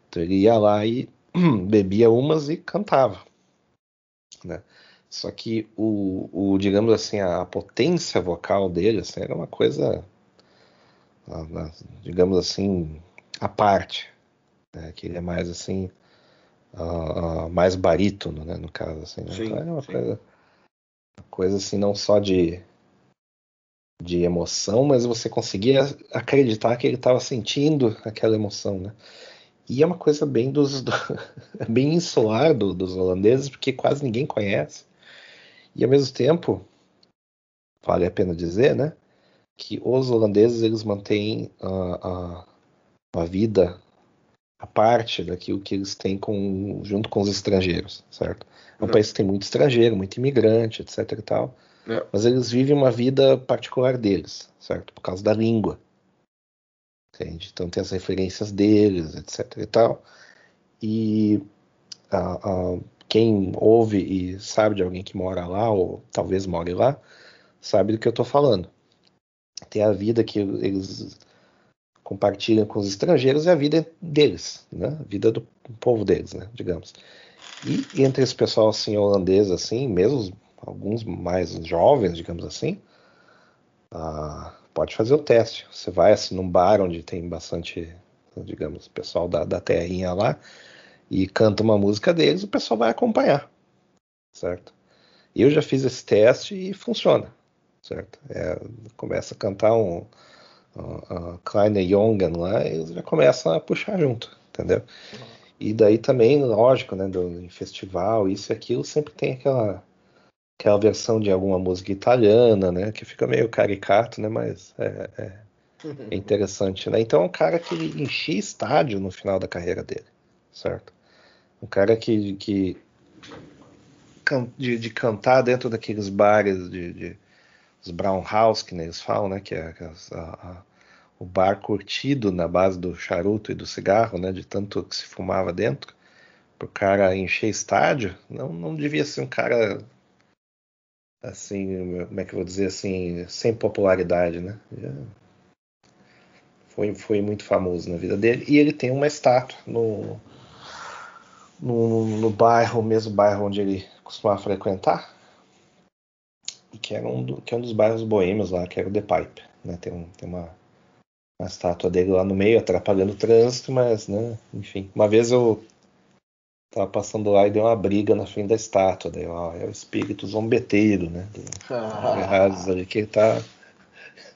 Então ele ia lá e bebia umas e cantava, né? Só que o, o, digamos assim, a potência vocal dele assim, era uma coisa, digamos assim, à parte, né? que ele é mais assim, uh, uh, mais barítono, né? No caso, assim. Né? Sim, então é uma sim. coisa, uma coisa assim, não só de de emoção, mas você conseguia acreditar que ele estava sentindo aquela emoção, né? E é uma coisa bem dos do, bem insular do, dos holandeses, porque quase ninguém conhece. E ao mesmo tempo, vale a pena dizer, né, que os holandeses eles mantêm a, a, a vida a parte daquilo que eles têm com, junto com os estrangeiros, certo? É um uhum. país que tem muito estrangeiro, muito imigrante, etc e tal. É. Mas eles vivem uma vida particular deles, certo? Por causa da língua. Entende? Então tem as referências deles, etc e tal. E quem ouve e sabe de alguém que mora lá, ou talvez more lá, sabe do que eu estou falando. Tem a vida que eles compartilham com os estrangeiros e a vida deles, né? A vida do povo deles, né? Digamos. E entre esse pessoal assim holandês assim, mesmo alguns mais jovens, digamos assim, ah, pode fazer o teste. Você vai assim num bar onde tem bastante, digamos, pessoal da, da terrinha lá e canta uma música deles, o pessoal vai acompanhar, certo? Eu já fiz esse teste e funciona, certo? É, começa a cantar um, uh, Kleine Jungen lá, eles já começam a puxar junto, entendeu? E daí também, lógico, né, do, em festival, isso e aquilo, sempre tem aquela aquela versão de alguma música italiana, né, que fica meio caricato, né, mas é, é, é interessante, né? Então é um cara que enchia estádio no final da carreira dele, certo? Um cara que, que de, de cantar dentro daqueles bares de, de os brown house que eles falam, né, que é a, a, o bar curtido na base do charuto e do cigarro, né, de tanto que se fumava dentro, o cara encher estádio, não, não devia ser um cara assim, como é que eu vou dizer assim, sem popularidade, né? Foi, foi muito famoso na vida dele e ele tem uma estátua no, no, no bairro, o mesmo bairro onde ele costumava frequentar, e que, era um do, que é um dos bairros boêmios lá, que era o The Pipe, né? Tem, um, tem uma uma estátua dele lá no meio, atrapalhando o trânsito, mas, né, enfim. Uma vez eu tava passando lá e deu uma briga na frente da estátua, daí, ó, é o espírito zombeteiro, né, do ah. ali, que tá...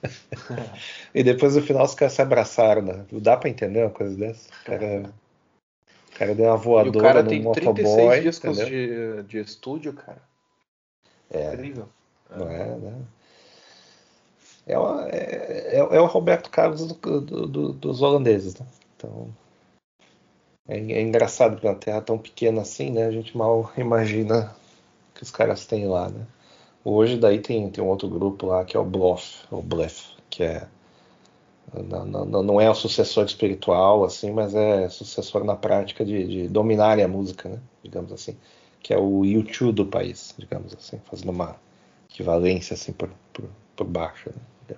e depois no final os caras se abraçaram, né? Dá pra entender uma coisa dessa? Cara, cara deu uma voadora e o cara tem 36 discos de, de estúdio, cara. É. Incrível. Não é, né? é, uma, é, é, é, o Roberto Carlos do, do, do, dos holandeses. Né? Então, é, é engraçado que uma terra tão pequena assim, né? A gente mal imagina que os caras têm lá, né? Hoje daí tem, tem um outro grupo lá que é o Bluff, o Bluff, que é não, não, não, é o sucessor espiritual assim, mas é sucessor na prática de, de dominar a música, né? Digamos assim, que é o YouTube do país, digamos assim, fazendo uma equivalência assim por, por, por baixo. Né?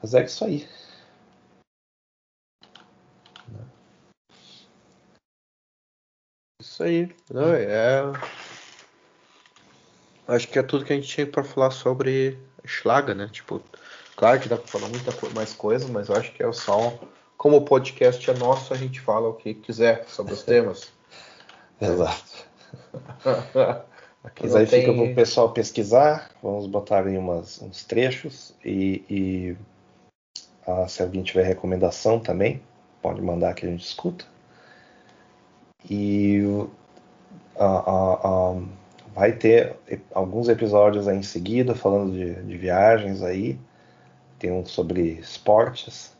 Mas é isso aí. Isso aí. Não, é... Acho que é tudo que a gente tinha para falar sobre Schlager, né? Tipo, claro que dá para falar muita mais coisa, mas eu acho que é só como o podcast é nosso, a gente fala o que quiser sobre os temas. Exato. Mas aí tem... fica para o pessoal pesquisar. Vamos botar aí umas, uns trechos e, e ah, se alguém tiver recomendação também, pode mandar que a gente escuta. E ah, ah, vai ter alguns episódios aí em seguida falando de, de viagens aí. Tem um sobre esportes.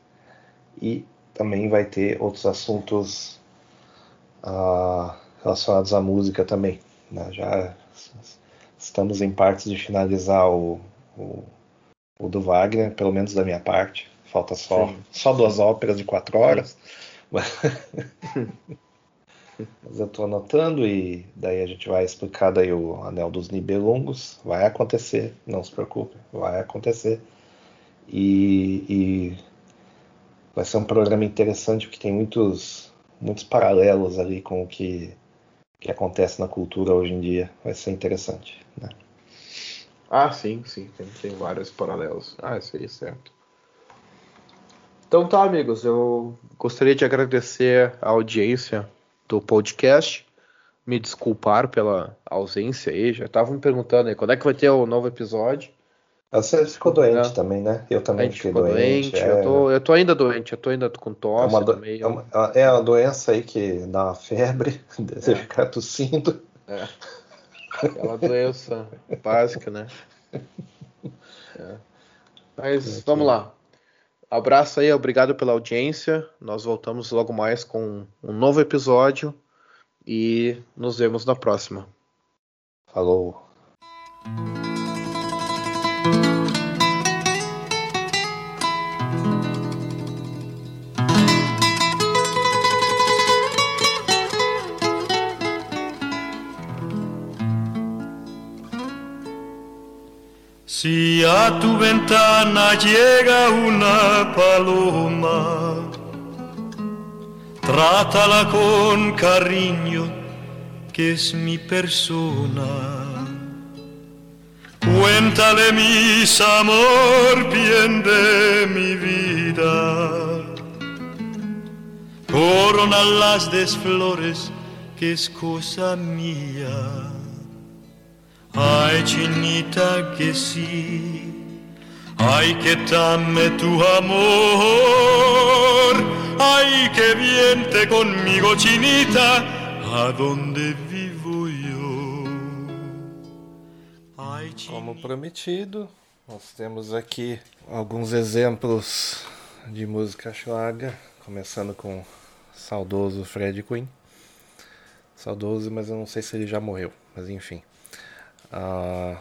E também vai ter outros assuntos ah, relacionados à música também. Né? Já estamos em partes de finalizar o, o, o do Wagner, pelo menos da minha parte. Falta só, só duas óperas de quatro horas. Mas eu estou anotando e daí a gente vai explicar daí o Anel dos Nibelungos. Vai acontecer, não se preocupe, vai acontecer. E, e vai ser um programa interessante porque tem muitos, muitos paralelos ali com o que, que acontece na cultura hoje em dia. Vai ser interessante. Né? Ah, sim, sim, tem, tem vários paralelos. Ah, isso aí certo. Então tá, amigos, eu gostaria de agradecer a audiência do podcast. Me desculpar pela ausência aí. Já estavam me perguntando aí quando é que vai ter o novo episódio. Você ficou doente é. também, né? Eu também fiquei doente. doente. É... Eu, tô, eu tô ainda doente, eu tô ainda com tosse. É uma, do... é uma, é uma doença aí que dá uma febre, você é. ficar tossindo. É. Aquela doença básica, né? É. Mas vamos lá. Abraço aí, obrigado pela audiência. Nós voltamos logo mais com um novo episódio e nos vemos na próxima. Falou. Si a tu ventana llega una paloma, trátala con cariño que es mi persona. Cuéntale mis amor, bien de mi vida. Corona las desflores, que es cosa mía. Ay, chinita, que sí. Ay, que dame tu amor. Ay, que viente conmigo, chinita, a donde vivo yo. Ay, Como prometido, nós temos aqui alguns exemplos de música schlager, começando com saudoso Fred Quinn. Saudoso, mas eu não sei se ele já morreu, mas enfim. Ah,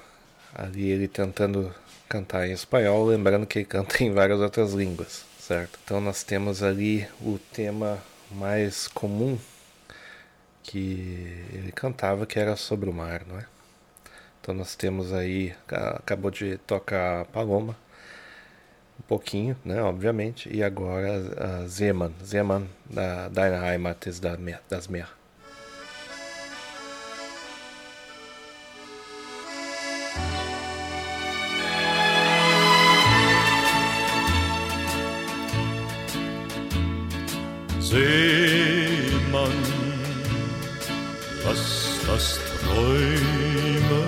ali ele tentando cantar em espanhol, lembrando que ele canta em várias outras línguas, certo? Então nós temos ali o tema mais comum que ele cantava, que era sobre o mar, não é? Então nós temos aí, acabou de tocar Paloma, um pouquinho, né, obviamente, e agora a Zeman, Zeman da Deine Heimat ist das Meer. Seemann, lass das Träume.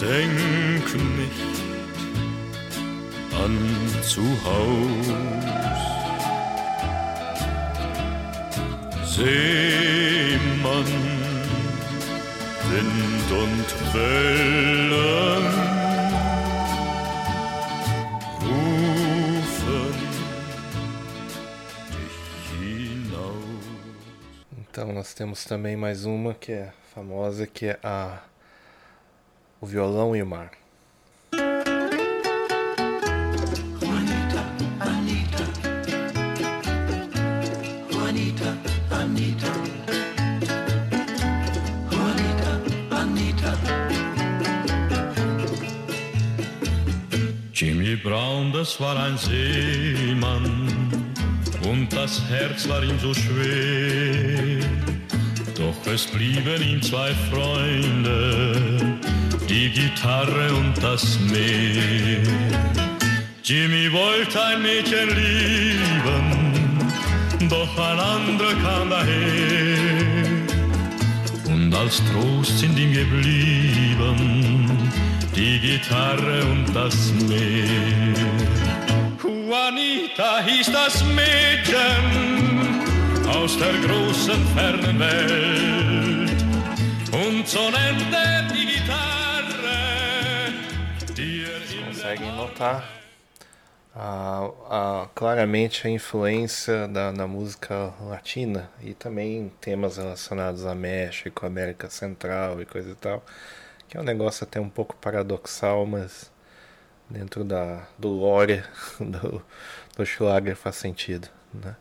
Denk nicht an zu Haus. Seemann, Wind und Wellen Então nós temos também mais uma que é famosa, que é a O Violão e o Mar. Juanita, Anita. Juanita, Anita. Juanita, Anita. Jimmy Brown, das war ein Seemann und das Herz war ihm so schwer. Doch es blieben ihm zwei Freunde, die Gitarre und das Meer. Jimmy wollte ein Mädchen lieben, doch ein anderer kam daher. Und als Trost sind ihm geblieben die Gitarre und das Meer. Juanita hieß das Mädchen aus der großen fernen Welt. Und so nennt er die Gitarre, die er Conseguem notar a, a, claramente a influência da, da música latina e também temas relacionados a México, América Central e coisa e tal, que é um negócio até um pouco paradoxal, mas dentro da, do lore do, do Schlager faz sentido, né?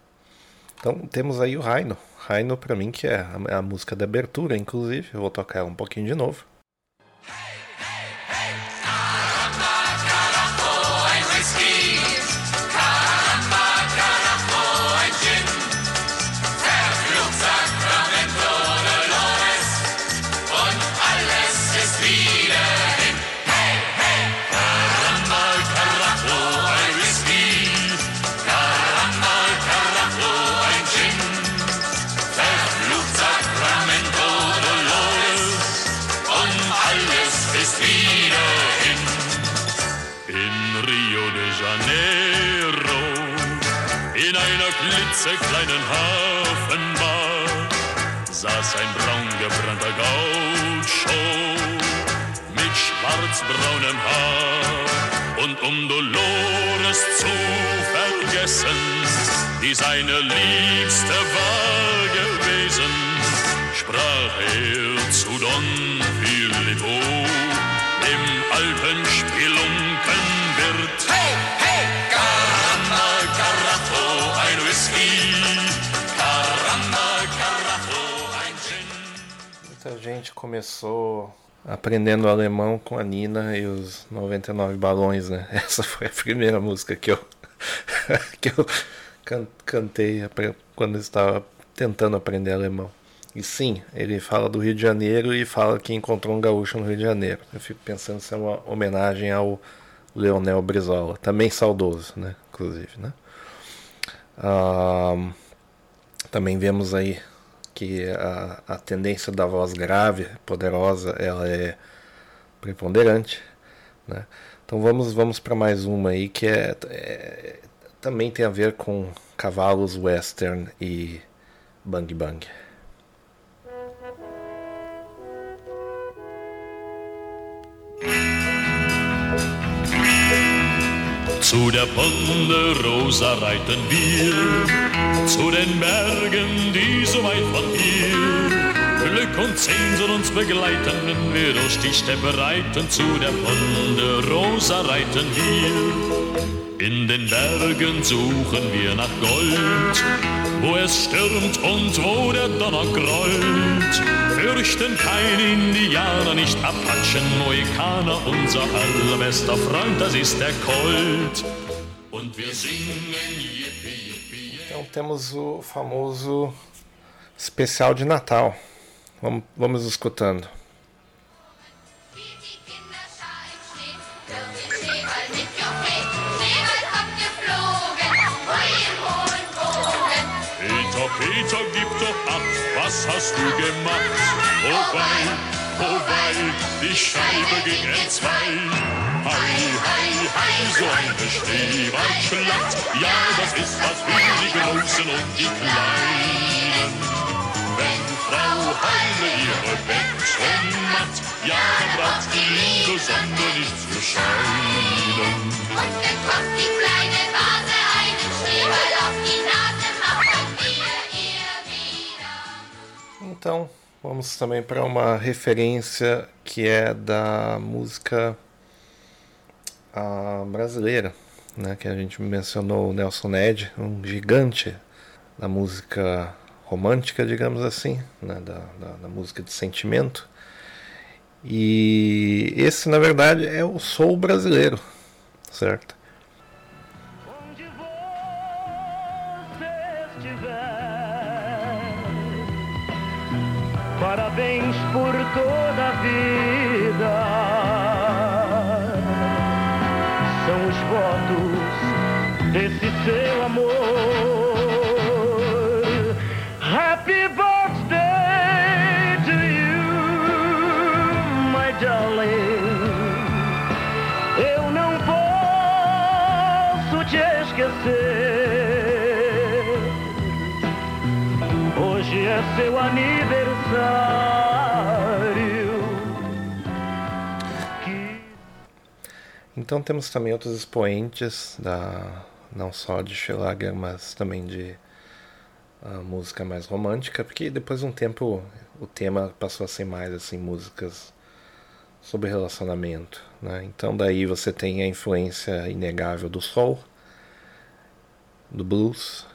Então temos aí o Raino. Raino para mim que é a, a, música da abertura, inclusive. Eu vou tocar ela um pouquinho de novo. Schwarzbraunem Haar. Und um Dolores zu vergessen, die seine Liebste war gewesen, sprach er zu Don Filippo, dem alten Spielunkenwirt. Hey, hey, Caramba, Carajo, ein Whisky, Caramba, Carajo, ein Gin. Muita gente começou aprendendo alemão com a Nina e os 99 balões, né? Essa foi a primeira música que eu que eu can, cantei quando estava tentando aprender alemão. E sim, ele fala do Rio de Janeiro e fala que encontrou um gaúcho no Rio de Janeiro. Eu fico pensando se é uma homenagem ao Leonel Brizola, também saudoso, né? Inclusive, né? Ah, também vemos aí que a, a tendência da voz grave, poderosa, ela é preponderante, né? Então vamos vamos para mais uma aí que é, é, também tem a ver com cavalos western e bang bang. Zu der Ponderosa reiten wir, zu den Bergen, die so weit von hier. Glück und Sehn soll uns begleiten, wenn wir durch die Steppe reiten. Zu der Ponderosa reiten wir. In den Bergen suchen wir nach Gold, wo es stürmt und wo der Donner grollt. Fürchten keine Indianer, nicht Apachen, Mohikaner, unser allerbester Freund, das ist der Colt. Und wir singen Yippie, Yippie, Então temos o famoso especial de Natal. Vamos, vamos escutando. Was hast du gemacht? Oh wei, oh wei, die Scheibe ging entzwei. Hei, hei, hei, so eine Schneeballschlacht. Ja, das ist was für die Großen und die Kleinen. Wenn Frau Heile ihre Betten macht, ja, dann braucht die liebe Sonne nicht zu scheinen. Und bekommt die kleine Base einen Schneeball auf die Nase, Então, vamos também para uma referência que é da música ah, brasileira, né? Que a gente mencionou o Nelson Ned, um gigante da música romântica, digamos assim, né? da, da, da música de sentimento. E esse, na verdade, é o soul brasileiro, certo? Então temos também outros expoentes da não só de Schlager, mas também de ah, música mais romântica, porque depois de um tempo o tema passou a ser mais assim músicas sobre relacionamento, né? Então daí você tem a influência inegável do soul, do blues,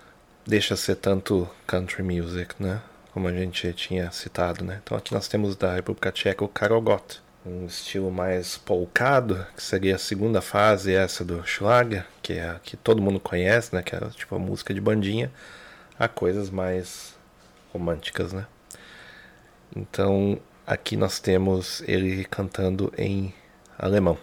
deixa ser tanto country music, né? Como a gente tinha citado, né? Então aqui nós temos da República Tcheca o Karogot, um estilo mais polcado, que seria a segunda fase essa do Schlager, que é a que todo mundo conhece, né? Que é tipo a música de bandinha, a coisas mais românticas, né? Então aqui nós temos ele cantando em alemão.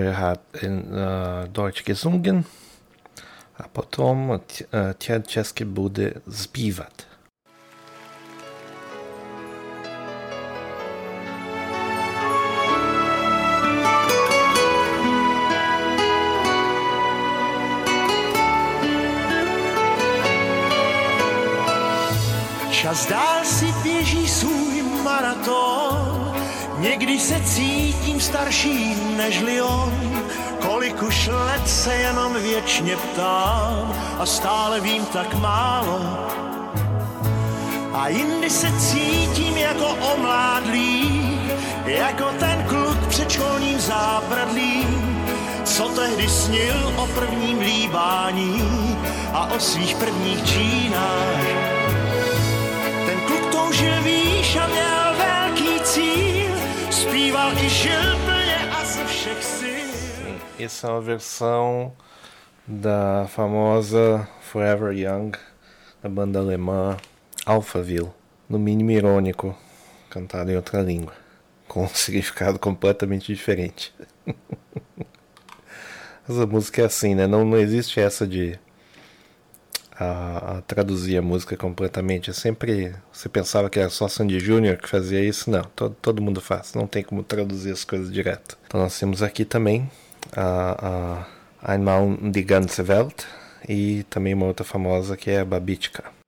которая hat in äh, Deutsch gesungen, а потом Тчерчески буде співати. Čas dál si běží svůj maraton, Někdy se cítím starší nežli on, kolik už let se jenom věčně ptám a stále vím tak málo. A jindy se cítím jako omládlý, jako ten kluk před školním zábradlím, co tehdy snil o prvním líbání a o svých prvních čínách. Ten kluk toužil výš a měl velký cíl, zpíval i a. Essa é uma versão da famosa Forever Young, da banda alemã Alphaville, no mínimo irônico, cantada em outra língua, com um significado completamente diferente. Essa música é assim, né? Não, não existe essa de a, a traduzir a música completamente. É sempre. Você pensava que era só Sandy Júnior que fazia isso? Não, todo, todo mundo faz. Não tem como traduzir as coisas direto. Então nós temos aqui também a, a Einmal die ganze Welt e também uma outra famosa que é a Babichka.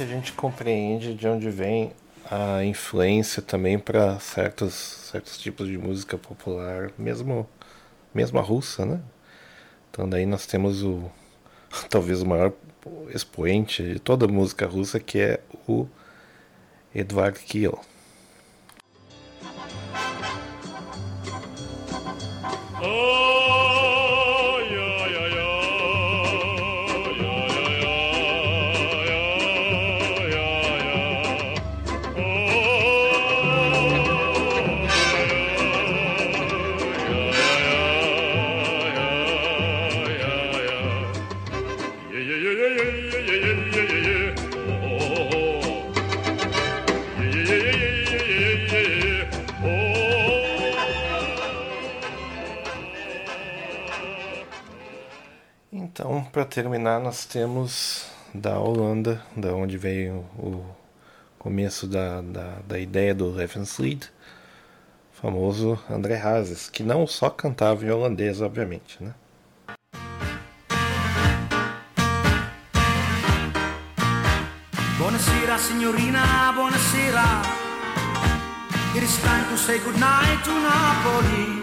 Que a gente compreende de onde vem a influência também para certos, certos tipos de música popular, mesmo, mesmo a russa, né? Então daí nós temos o talvez o maior expoente de toda a música russa que é o Edvard Kiel. Então, para terminar, nós temos da Holanda, da onde veio o começo da, da, da ideia do Levenslied, famoso André Hazes, que não só cantava em holandês, obviamente, né? Buonasera signorina, buonasera. It is time to say goodnight to Napoli.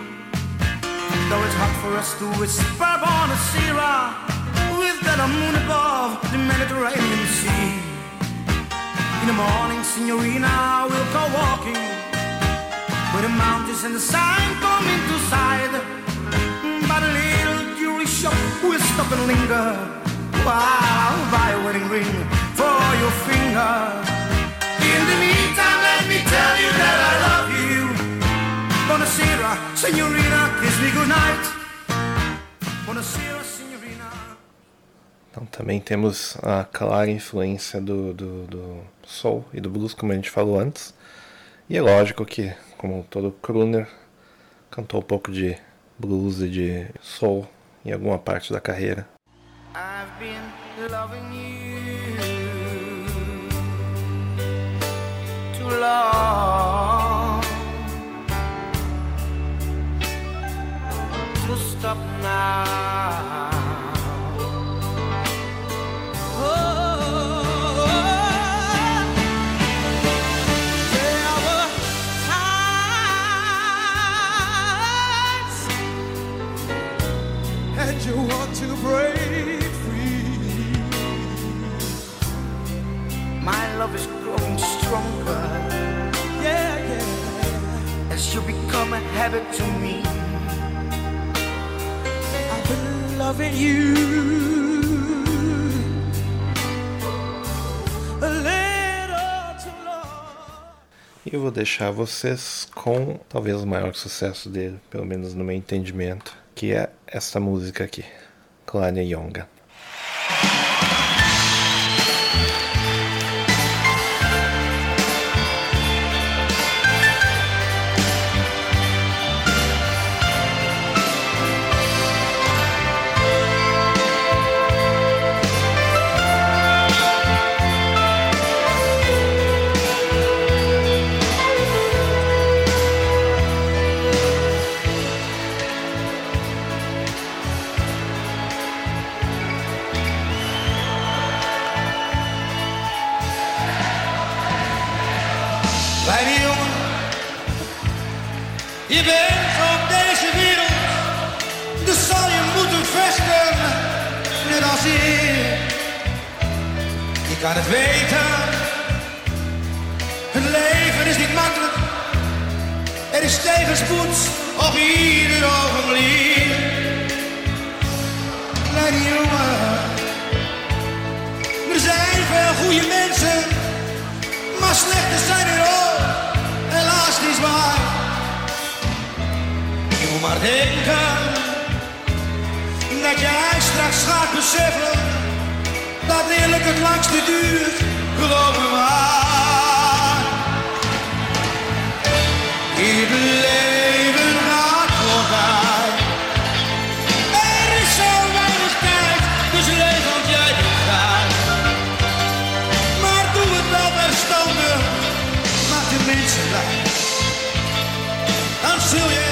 Though it's hard for us to whisper buonasera with that moon above the Mediterranean Sea. In the morning, signorina, we'll go walking where the mountains and the sun come into sight. By the little jewelry shop, we'll stop and linger while I'll buy a wedding ring for your finger. In the meantime, let me tell you that I love you. Buonasera, signorina, kiss me goodnight. Buonasera, signorina. Então, também temos a clara influência do, do, do soul e do blues, como a gente falou antes. E é lógico que, como todo crooner, cantou um pouco de blues e de soul em alguma parte da carreira. I've been loving you too long to stop now. And you want to break free. My love is growing stronger. Yeah, yeah. As you become a habit to me. I've been loving you a little too long. E eu vou deixar vocês com talvez o maior sucesso dele, pelo menos no meu entendimento, que é essa música aqui, Claudia Yonga. Kan het weten, het leven is niet makkelijk, er is tegenspoed op ieder ogenblik. Kleine jongen, er zijn veel goede mensen. Maar slechte zijn er ook, helaas niet waar. Je moet maar denken dat jij straks gaat beseffen dat eerlijk het langste duurt, geloof me maar. Ieder leven gaat voorbij. Er is zo weinig tijd, dus leef want jij bent vrij. Maar doe het wel verstandig, maak de mensen blij. Dan zul je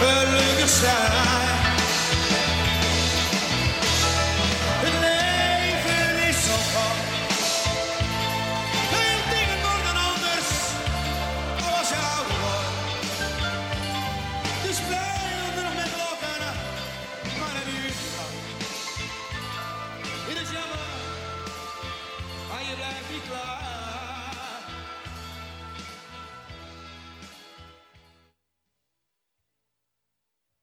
gelukkig zijn.